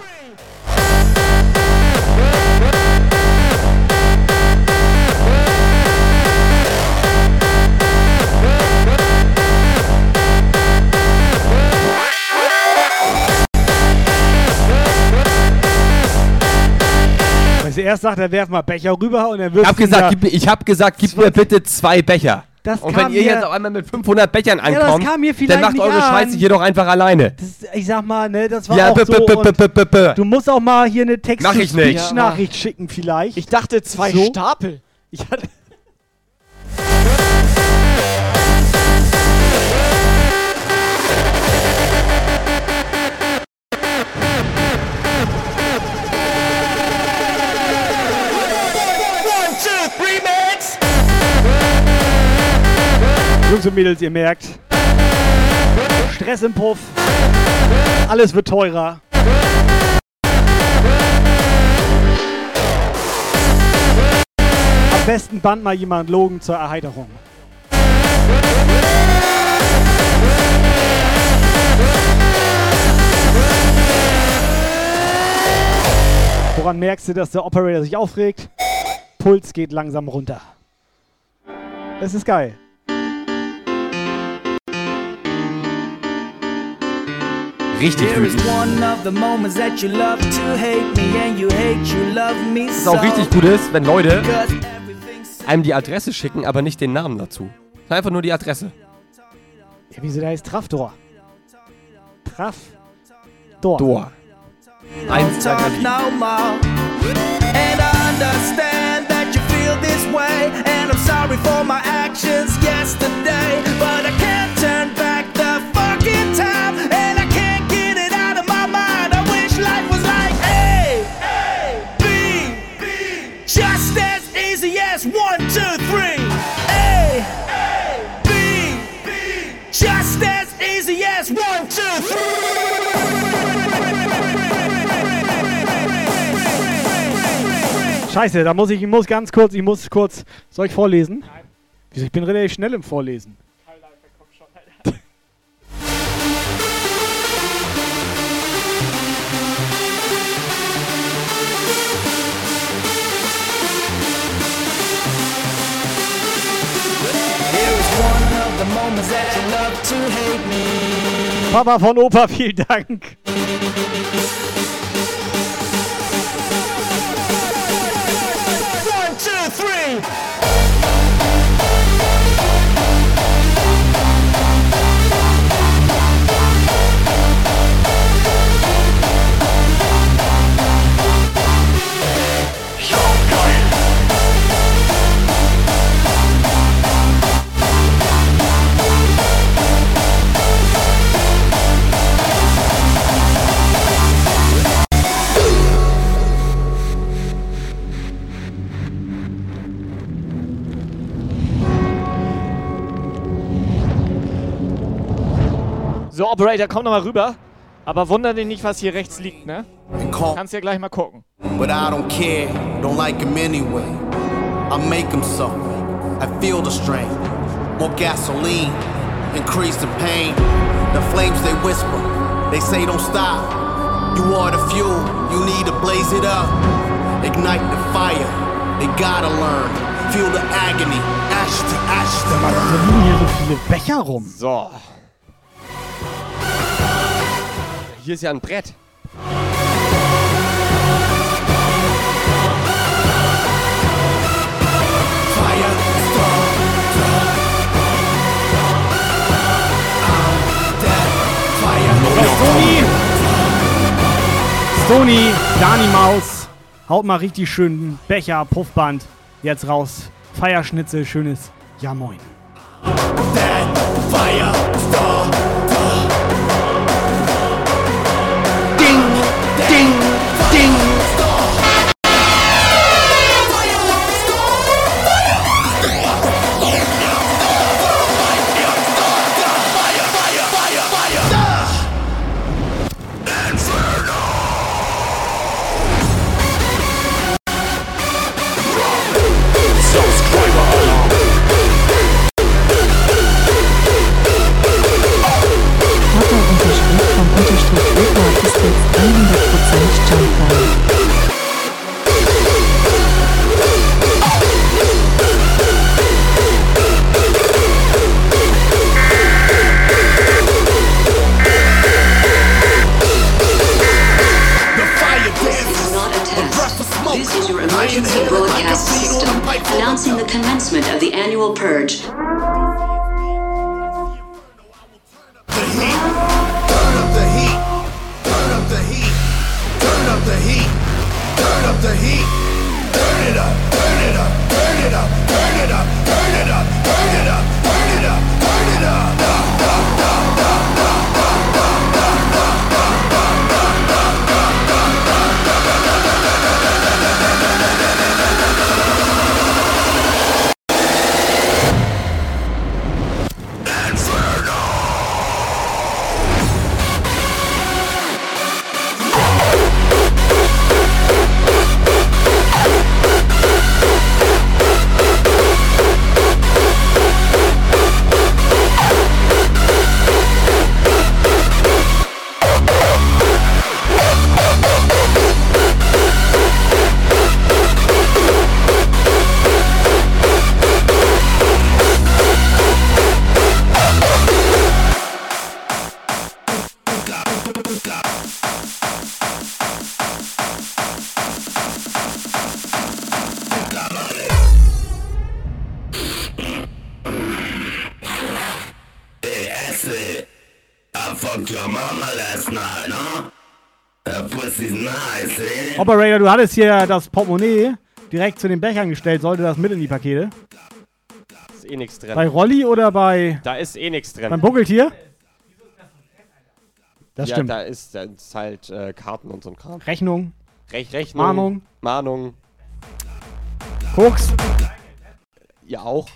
Sie erst sagt, er werf mal Becher rüber und dann Ich wirft hab gesagt, gib, mir- ich hab gesagt, gib mir bitte zwei Becher. Das Und wenn ihr mir- jetzt auf einmal mit 500 Bechern Ja, das ankommt, mir dann macht eure an. Scheiße hier doch einfach alleine. Ich sag mal, ne, das war Ja, auch b- so. b- b- und b- b- b- Du musst auch mal hier eine Mach ich nicht. Text-to-Speech-Nachricht schicken vielleicht. Ich dachte zwei So? Stapel. Ich hatte. Jungs und Mädels, ihr merkt. Stress im Puff. Alles wird teurer. Am besten band mal jemand Logen zur Erheiterung. Woran merkst du, dass der Operator sich aufregt? Puls geht langsam runter. Es ist geil. Love me Was auch richtig gut ist, wenn Leute einem die Adresse schicken, aber nicht den Namen dazu. Einfach nur die Adresse. Ja, wieso der heißt Trafdor? Traf. Dor. Dor. Eins, zwei, understand that you feel this way. And I'm sorry for my actions yesterday. But I can't turn Scheiße, da muss ich, ich muss ganz kurz, ich muss kurz. Soll ich vorlesen? Wieso? Ich bin relativ schnell im Vorlesen. Papa von Opa, vielen Dank. So, Operator, komm noch mal rüber. Aber wunder dich nicht, was hier rechts liegt, ne? Kannst ja gleich mal gucken. But I don't care, don't like him anyway. I make him suffer. I feel the strain. More gasoline, increase the pain. The flames they whisper, they say don't stop. You are the fuel, you need to blaze it up. Ignite the fire, they gotta learn. Feel the agony, ash to ash to burn. liegen hier so viele Becher rum. So. Hier ist ja ein Brett. Stony, Dani Maus, haut mal richtig schön Becher, Puffband jetzt raus. Feierschnitzel, schönes Ja Moin. Fire starter. Emergency broadcast system announcing the commencement of the annual purge. Turn up the heat. Turn up the heat. Turn it up. Turn it up. Turn it up. Turn it up. Turn it up. Operator, du hattest hier das Portemonnaie direkt zu den Bechern gestellt. Sollte das mit in die Pakete? Ist eh nichts drin. Bei Rolli oder bei Da ist eh nichts drin. beim Buckeltier? Das ja, stimmt. da ist, da ist halt äh, Karten und so ein Kram. Rechnung, Rech Rechnung. Mahnung. Mahnung. Koks. Ja, auch.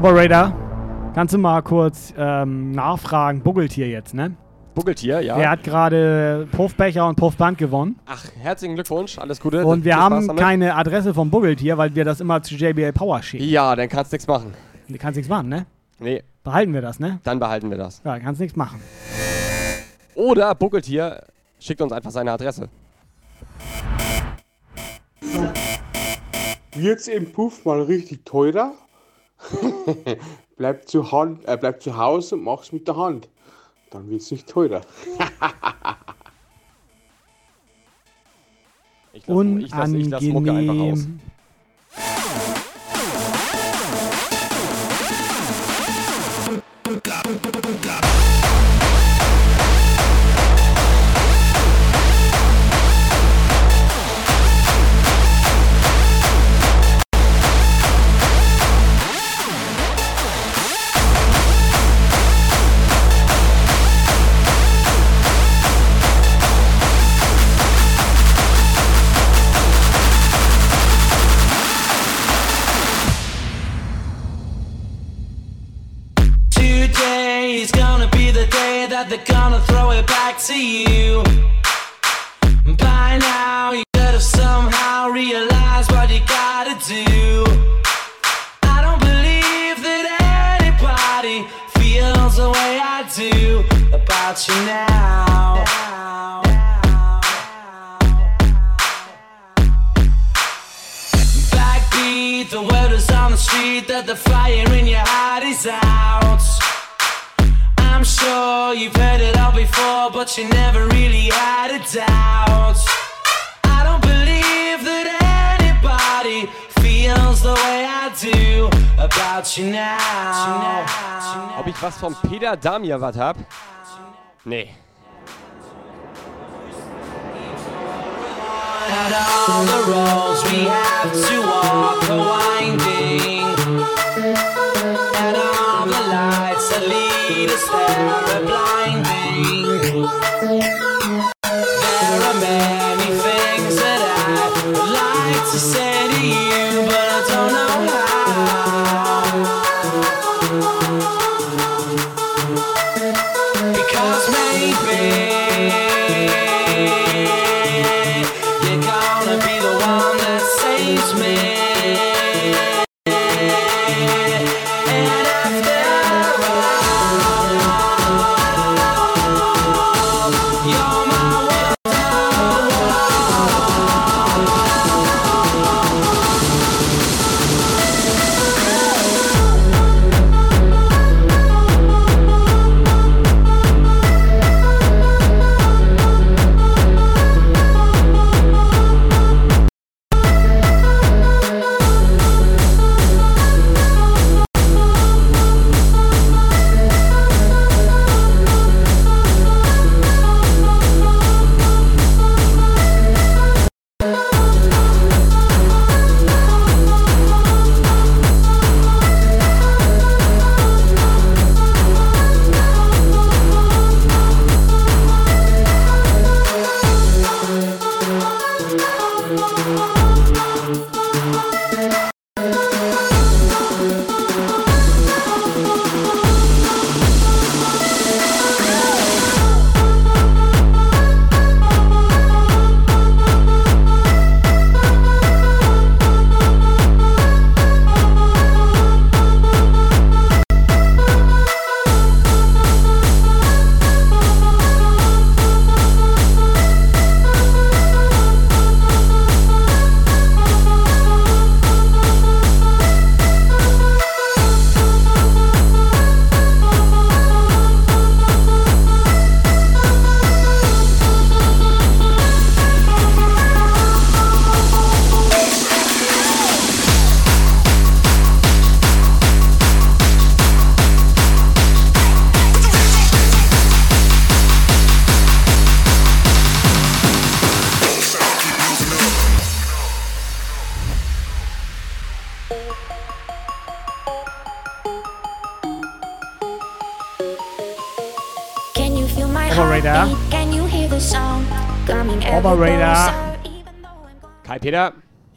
Operator, kannst du mal kurz ähm, nachfragen? Buckeltier jetzt, ne? Buckeltier, ja. Der hat gerade Puffbecher und Puffband gewonnen. Ach, herzlichen Glückwunsch, alles Gute. Und wir haben damit. keine Adresse vom Buckeltier, weil wir das immer zu JBL Power schicken. Ja, dann kannst du nichts machen. Du kannst nichts machen, ne? Nee, Behalten wir das, ne? dann behalten wir das. Ja, kannst nichts machen. Oder Buckeltier schickt uns einfach seine Adresse. Wird's im Puff mal richtig teurer? bleib, zu Hand, äh, bleib zu Hause und mach's mit der Hand. Dann wird's nicht teurer. Ich lass, ich lass, ich lass Mucke einfach aus. It back to you. But you never really had a doubt. I don't believe that anybody feels the way I do about you now. Ob ich was von Peter Damia was hab? Nee. All the roads we have to walk are winding, and all the lights that lead us there are blinding. There are many things that I would like to say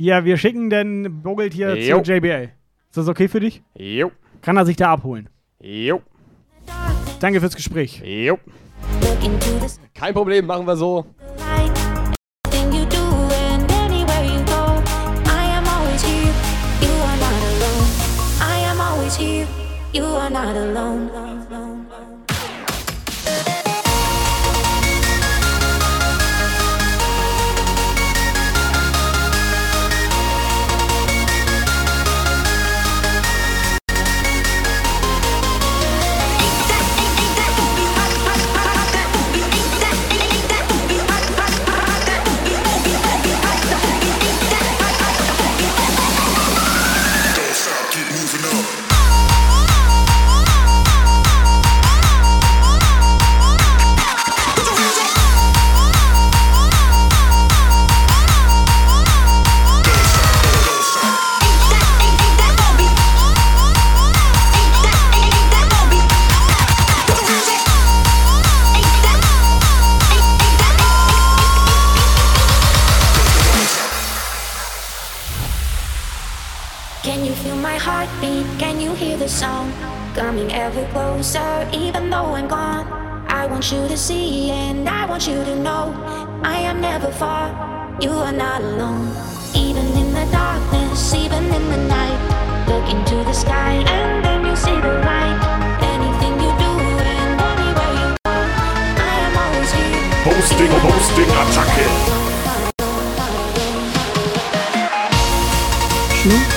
Ja, wir schicken den Vogeltier Jo. zu JBL. Ist das okay für dich? Jo. Kann er sich da abholen? Jo. Danke fürs Gespräch. Jo. Kein Problem, machen wir so. You are not alone.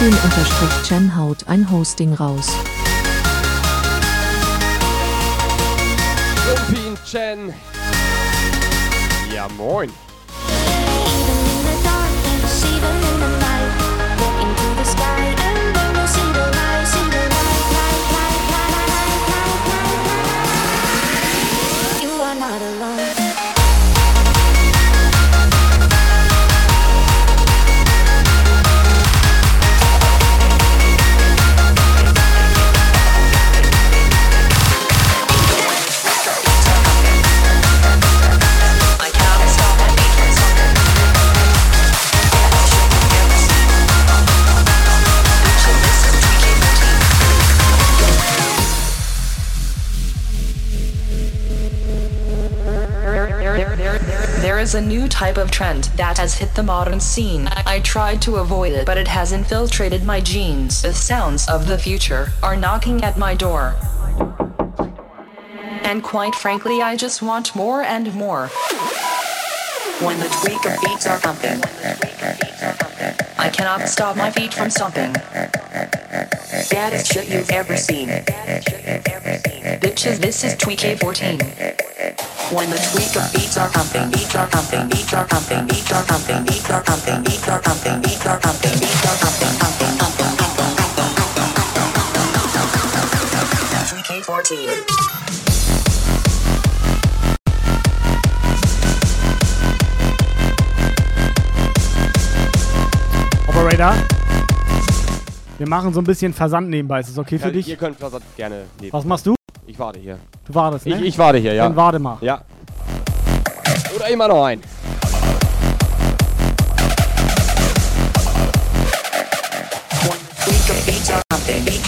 Schlumpfin-Chen haut ein Hosting raus. Chen. Ja, moin. Type of trend that has hit the modern scene. I tried to avoid it, but it has infiltrated my genes. The sounds of the future are knocking at my door. And quite frankly, I just want more and more. When the tweaker beats are pumping, I cannot stop my feet from stomping. Baddest shit you've ever seen. Bitches, this is Tweak 14. When the tweaker beats are pumping, beats are pumping, beats are pumping, beats are pumping, beats are pumping, beats are pumping, beats are pumping, beats are pumping, pumping, pumping, pumping, pumping, pumping, pumping. Tweak 14. Operator. Wir machen so ein bisschen Versand nebenbei. Ist das okay für Ja, dich? Ihr könnt Versand gerne nehmen. Was machst du? Ich warte hier. Du wartest, ne? Ich, ich warte hier, ja. Dann warte mal. Ja. Oder immer noch ein. Tweaker beats are pumping, beats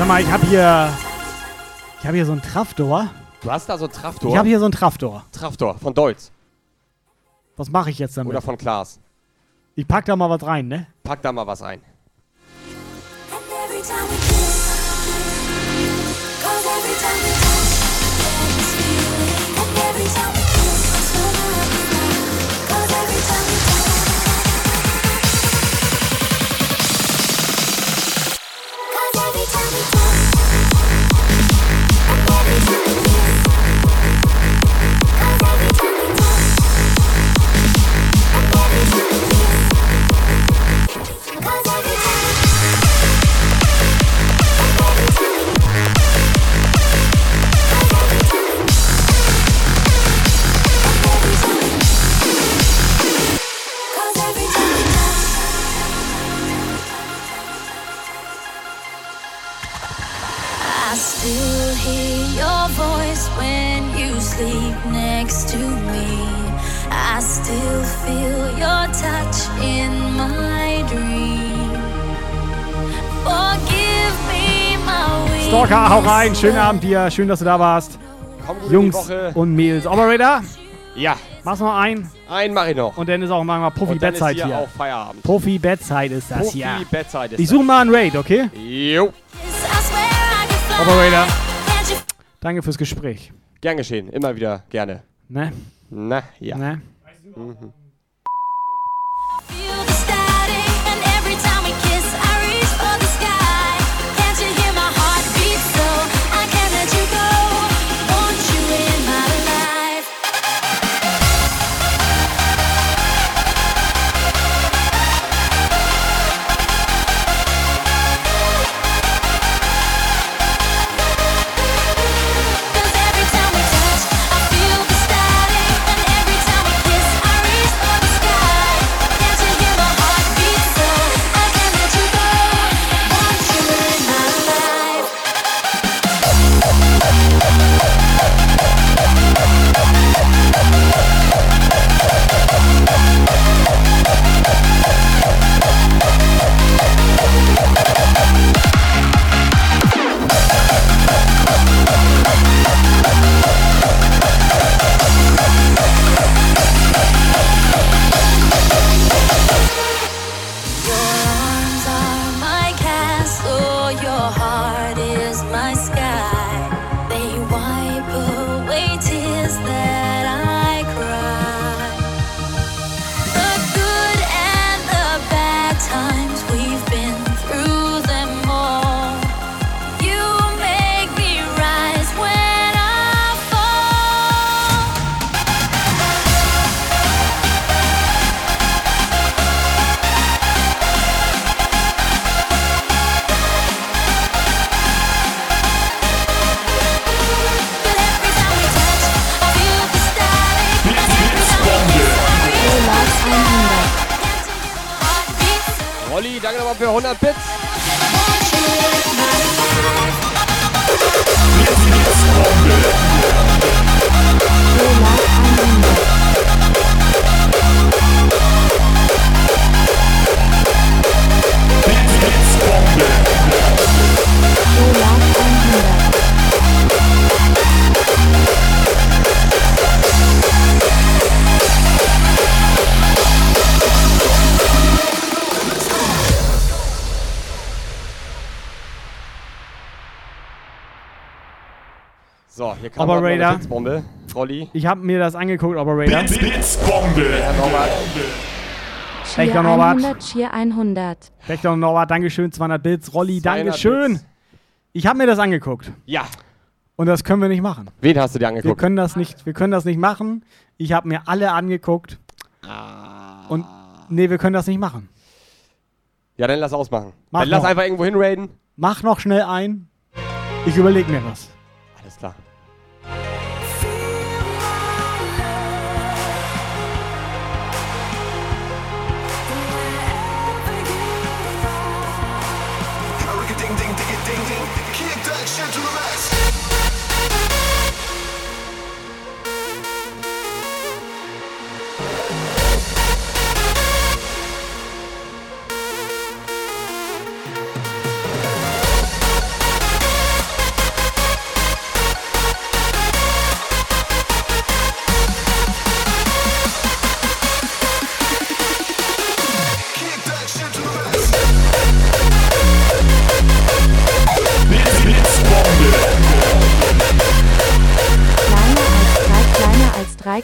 Sag mal, ich habe hier. Ich habe hier so einen Traftor. Du hast da so einen Traftor? Ich habe hier so einen Traftor. Traftor von Deutz. Was mache ich jetzt damit? Oder von Klaas. Ich pack da mal was rein, ne? Pack da mal was ein. Every time I still hear your voice when you sleep next to me. I still feel your touch in my dream. Forgive me my weakness. Stalker, hau rein. Schönen Abend dir. Schön, dass du da warst. Komm gut in die Jungs Woche. und Mädels. Operator? Ja. Mach's noch ein. Einen mach ich noch. Und dann ist auch mal Profi Und dann ist Bettzeit hier hier. auch Feierabend. Profi Bettzeit ist das Profi hier. Bettzeit ist Ich suche das. mal einen Raid, okay? Jo. Operator. Danke fürs Gespräch. Gern geschehen. Immer wieder gerne. Ne? Na, ja. Ne? Mhm. Operator. Blitzbombe. Rolli. Ich habe mir das angeguckt, Operator. Blitzbombe. Herr Norbert. Cheer Norbert. 100, Cheer 100. Wächter Norbert, Dankeschön, 200 Bits. Rolli, 200 Dankeschön. Bits. Ich habe mir das angeguckt. Ja. Und das können wir nicht machen. Wen hast du dir Wir angeguckt? können das nicht, wir können das nicht machen. Ich habe mir alle angeguckt. Und nee, wir können das nicht machen. Ja, dann lass ausmachen. Mach dann lass noch. einfach irgendwo hinraiden. Mach noch schnell ein. Ich überlege mir was. Alles klar.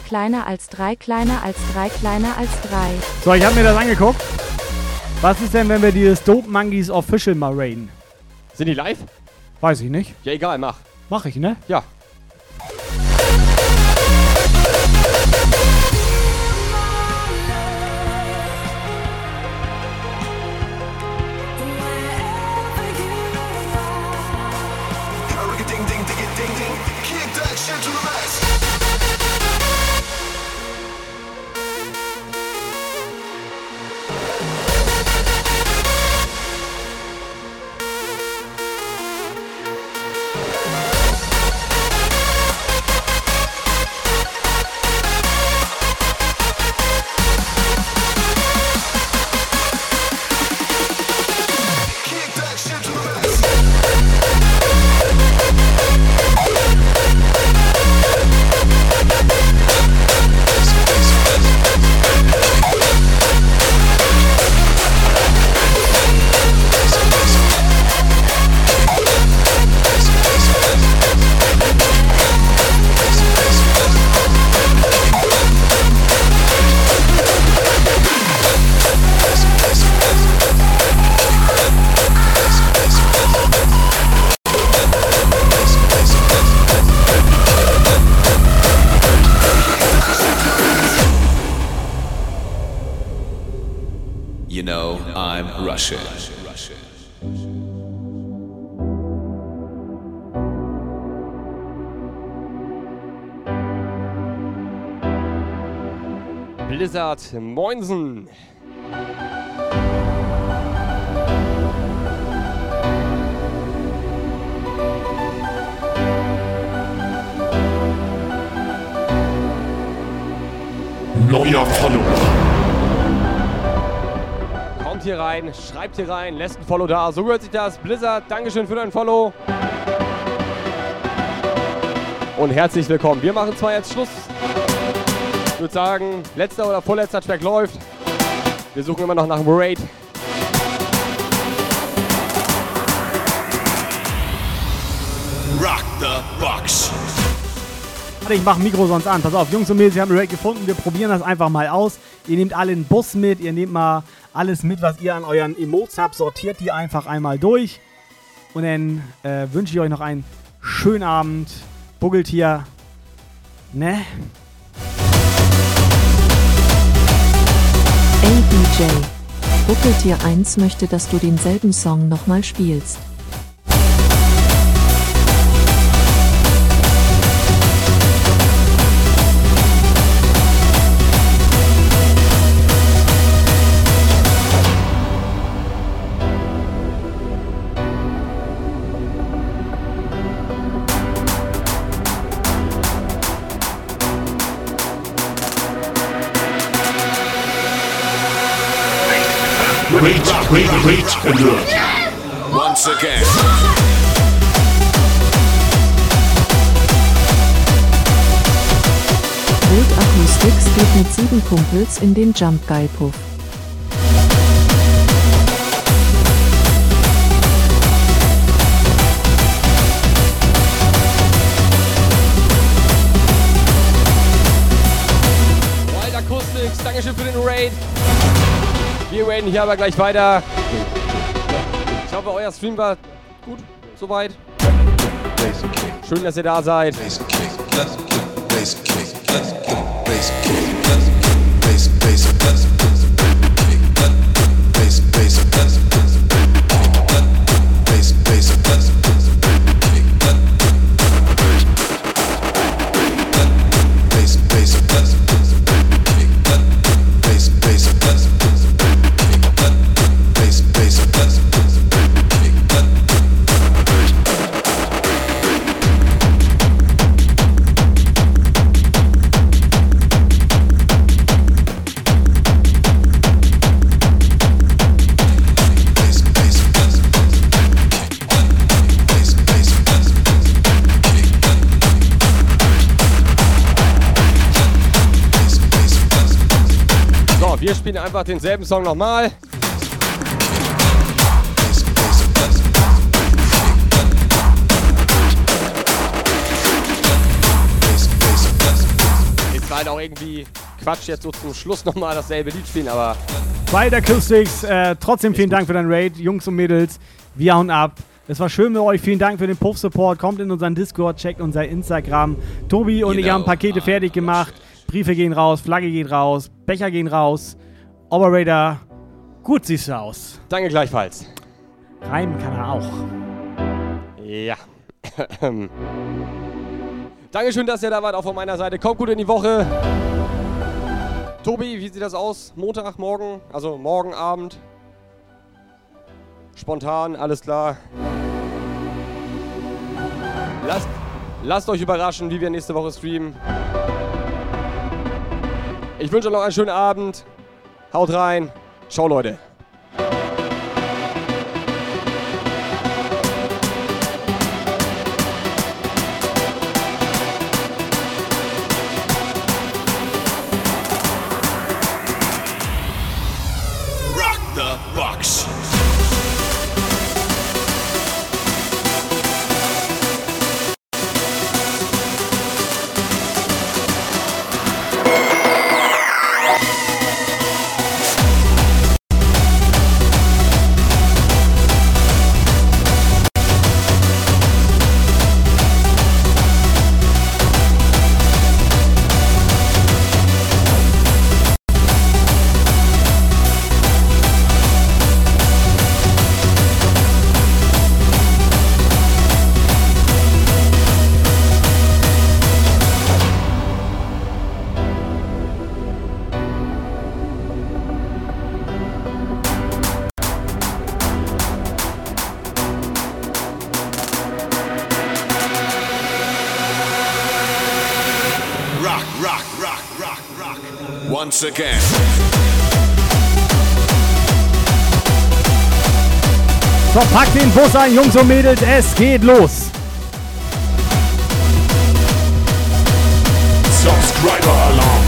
Kleiner als drei, kleiner als drei, kleiner als drei. So, ich habe mir das angeguckt. Was ist denn, wenn wir dieses Dope Monkeys Official mal raiden? Sind die live? Weiß ich nicht. Ja, egal, mach. Mach ich, ne? Ja. Blizzard Moinsen. Neuer Follower. Kommt hier rein, schreibt hier rein, lässt ein Follow da. So gehört sich das. Blizzard, Dankeschön für dein Follow. Und herzlich willkommen. Wir machen zwar jetzt Schluss. Ich würde sagen, letzter oder vorletzter Track läuft. Wir suchen immer noch nach einem Raid. Rock the box. Warte, ich mach Mikro sonst an. Pass auf, Jungs und Mädels, wir haben ein Raid gefunden. Wir probieren das einfach mal aus. Ihr nehmt alle einen Bus mit. Ihr nehmt mal alles mit, was ihr an euren Emotes habt. Sortiert die einfach einmal durch. Und dann äh, wünsche ich euch noch einen schönen Abend. Buggelt hier. Ne? DJ. Buckeltier 1 möchte, dass du denselben Song nochmal spielst. Rate, Rate, Alert. Once again. Wild Acoustics geht mit sieben Kumpels in den Jump Guy Puff. Raiden hier aber gleich weiter. Ich hoffe, euer Stream war gut, soweit. Schön, dass ihr da seid. Wir spielen einfach denselben Song nochmal. Ist halt auch irgendwie Quatsch, jetzt so zum Schluss nochmal dasselbe Lied spielen, aber Wild Acoustics, äh, trotzdem vielen Dank für deinen Raid, Jungs und Mädels. Wir hauen ab. Es war schön mit euch. Vielen Dank für den Puff-Support. Kommt in unseren Discord, checkt unser Instagram. Tobi und ich Genau. haben Pakete fertig gemacht. Briefe gehen raus, Flagge geht raus, Becher gehen raus. Operator, gut siehst du aus. danke gleichfalls. Reimen kann er auch. Ja. Dankeschön, dass ihr da wart, auch von meiner Seite. Kommt gut in die Woche. Tobi, wie sieht das aus? Montag, morgen? Also morgen Abend? Spontan, alles klar. Lasst, lasst euch überraschen, wie wir nächste Woche streamen. Ich wünsche euch noch einen schönen Abend. Haut rein. Ciao, Leute. Once again. So, packt den Bus ein, Jungs und Mädels. Es geht los. Subscriber Alarm.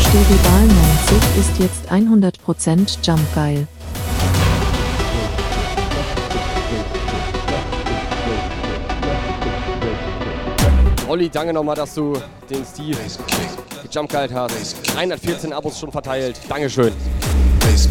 Steribal 90 ist jetzt 100% Jump geil. Olli, danke nochmal, dass du den Steve gejump gehalten hast. 114 Abos schon verteilt. Dankeschön. This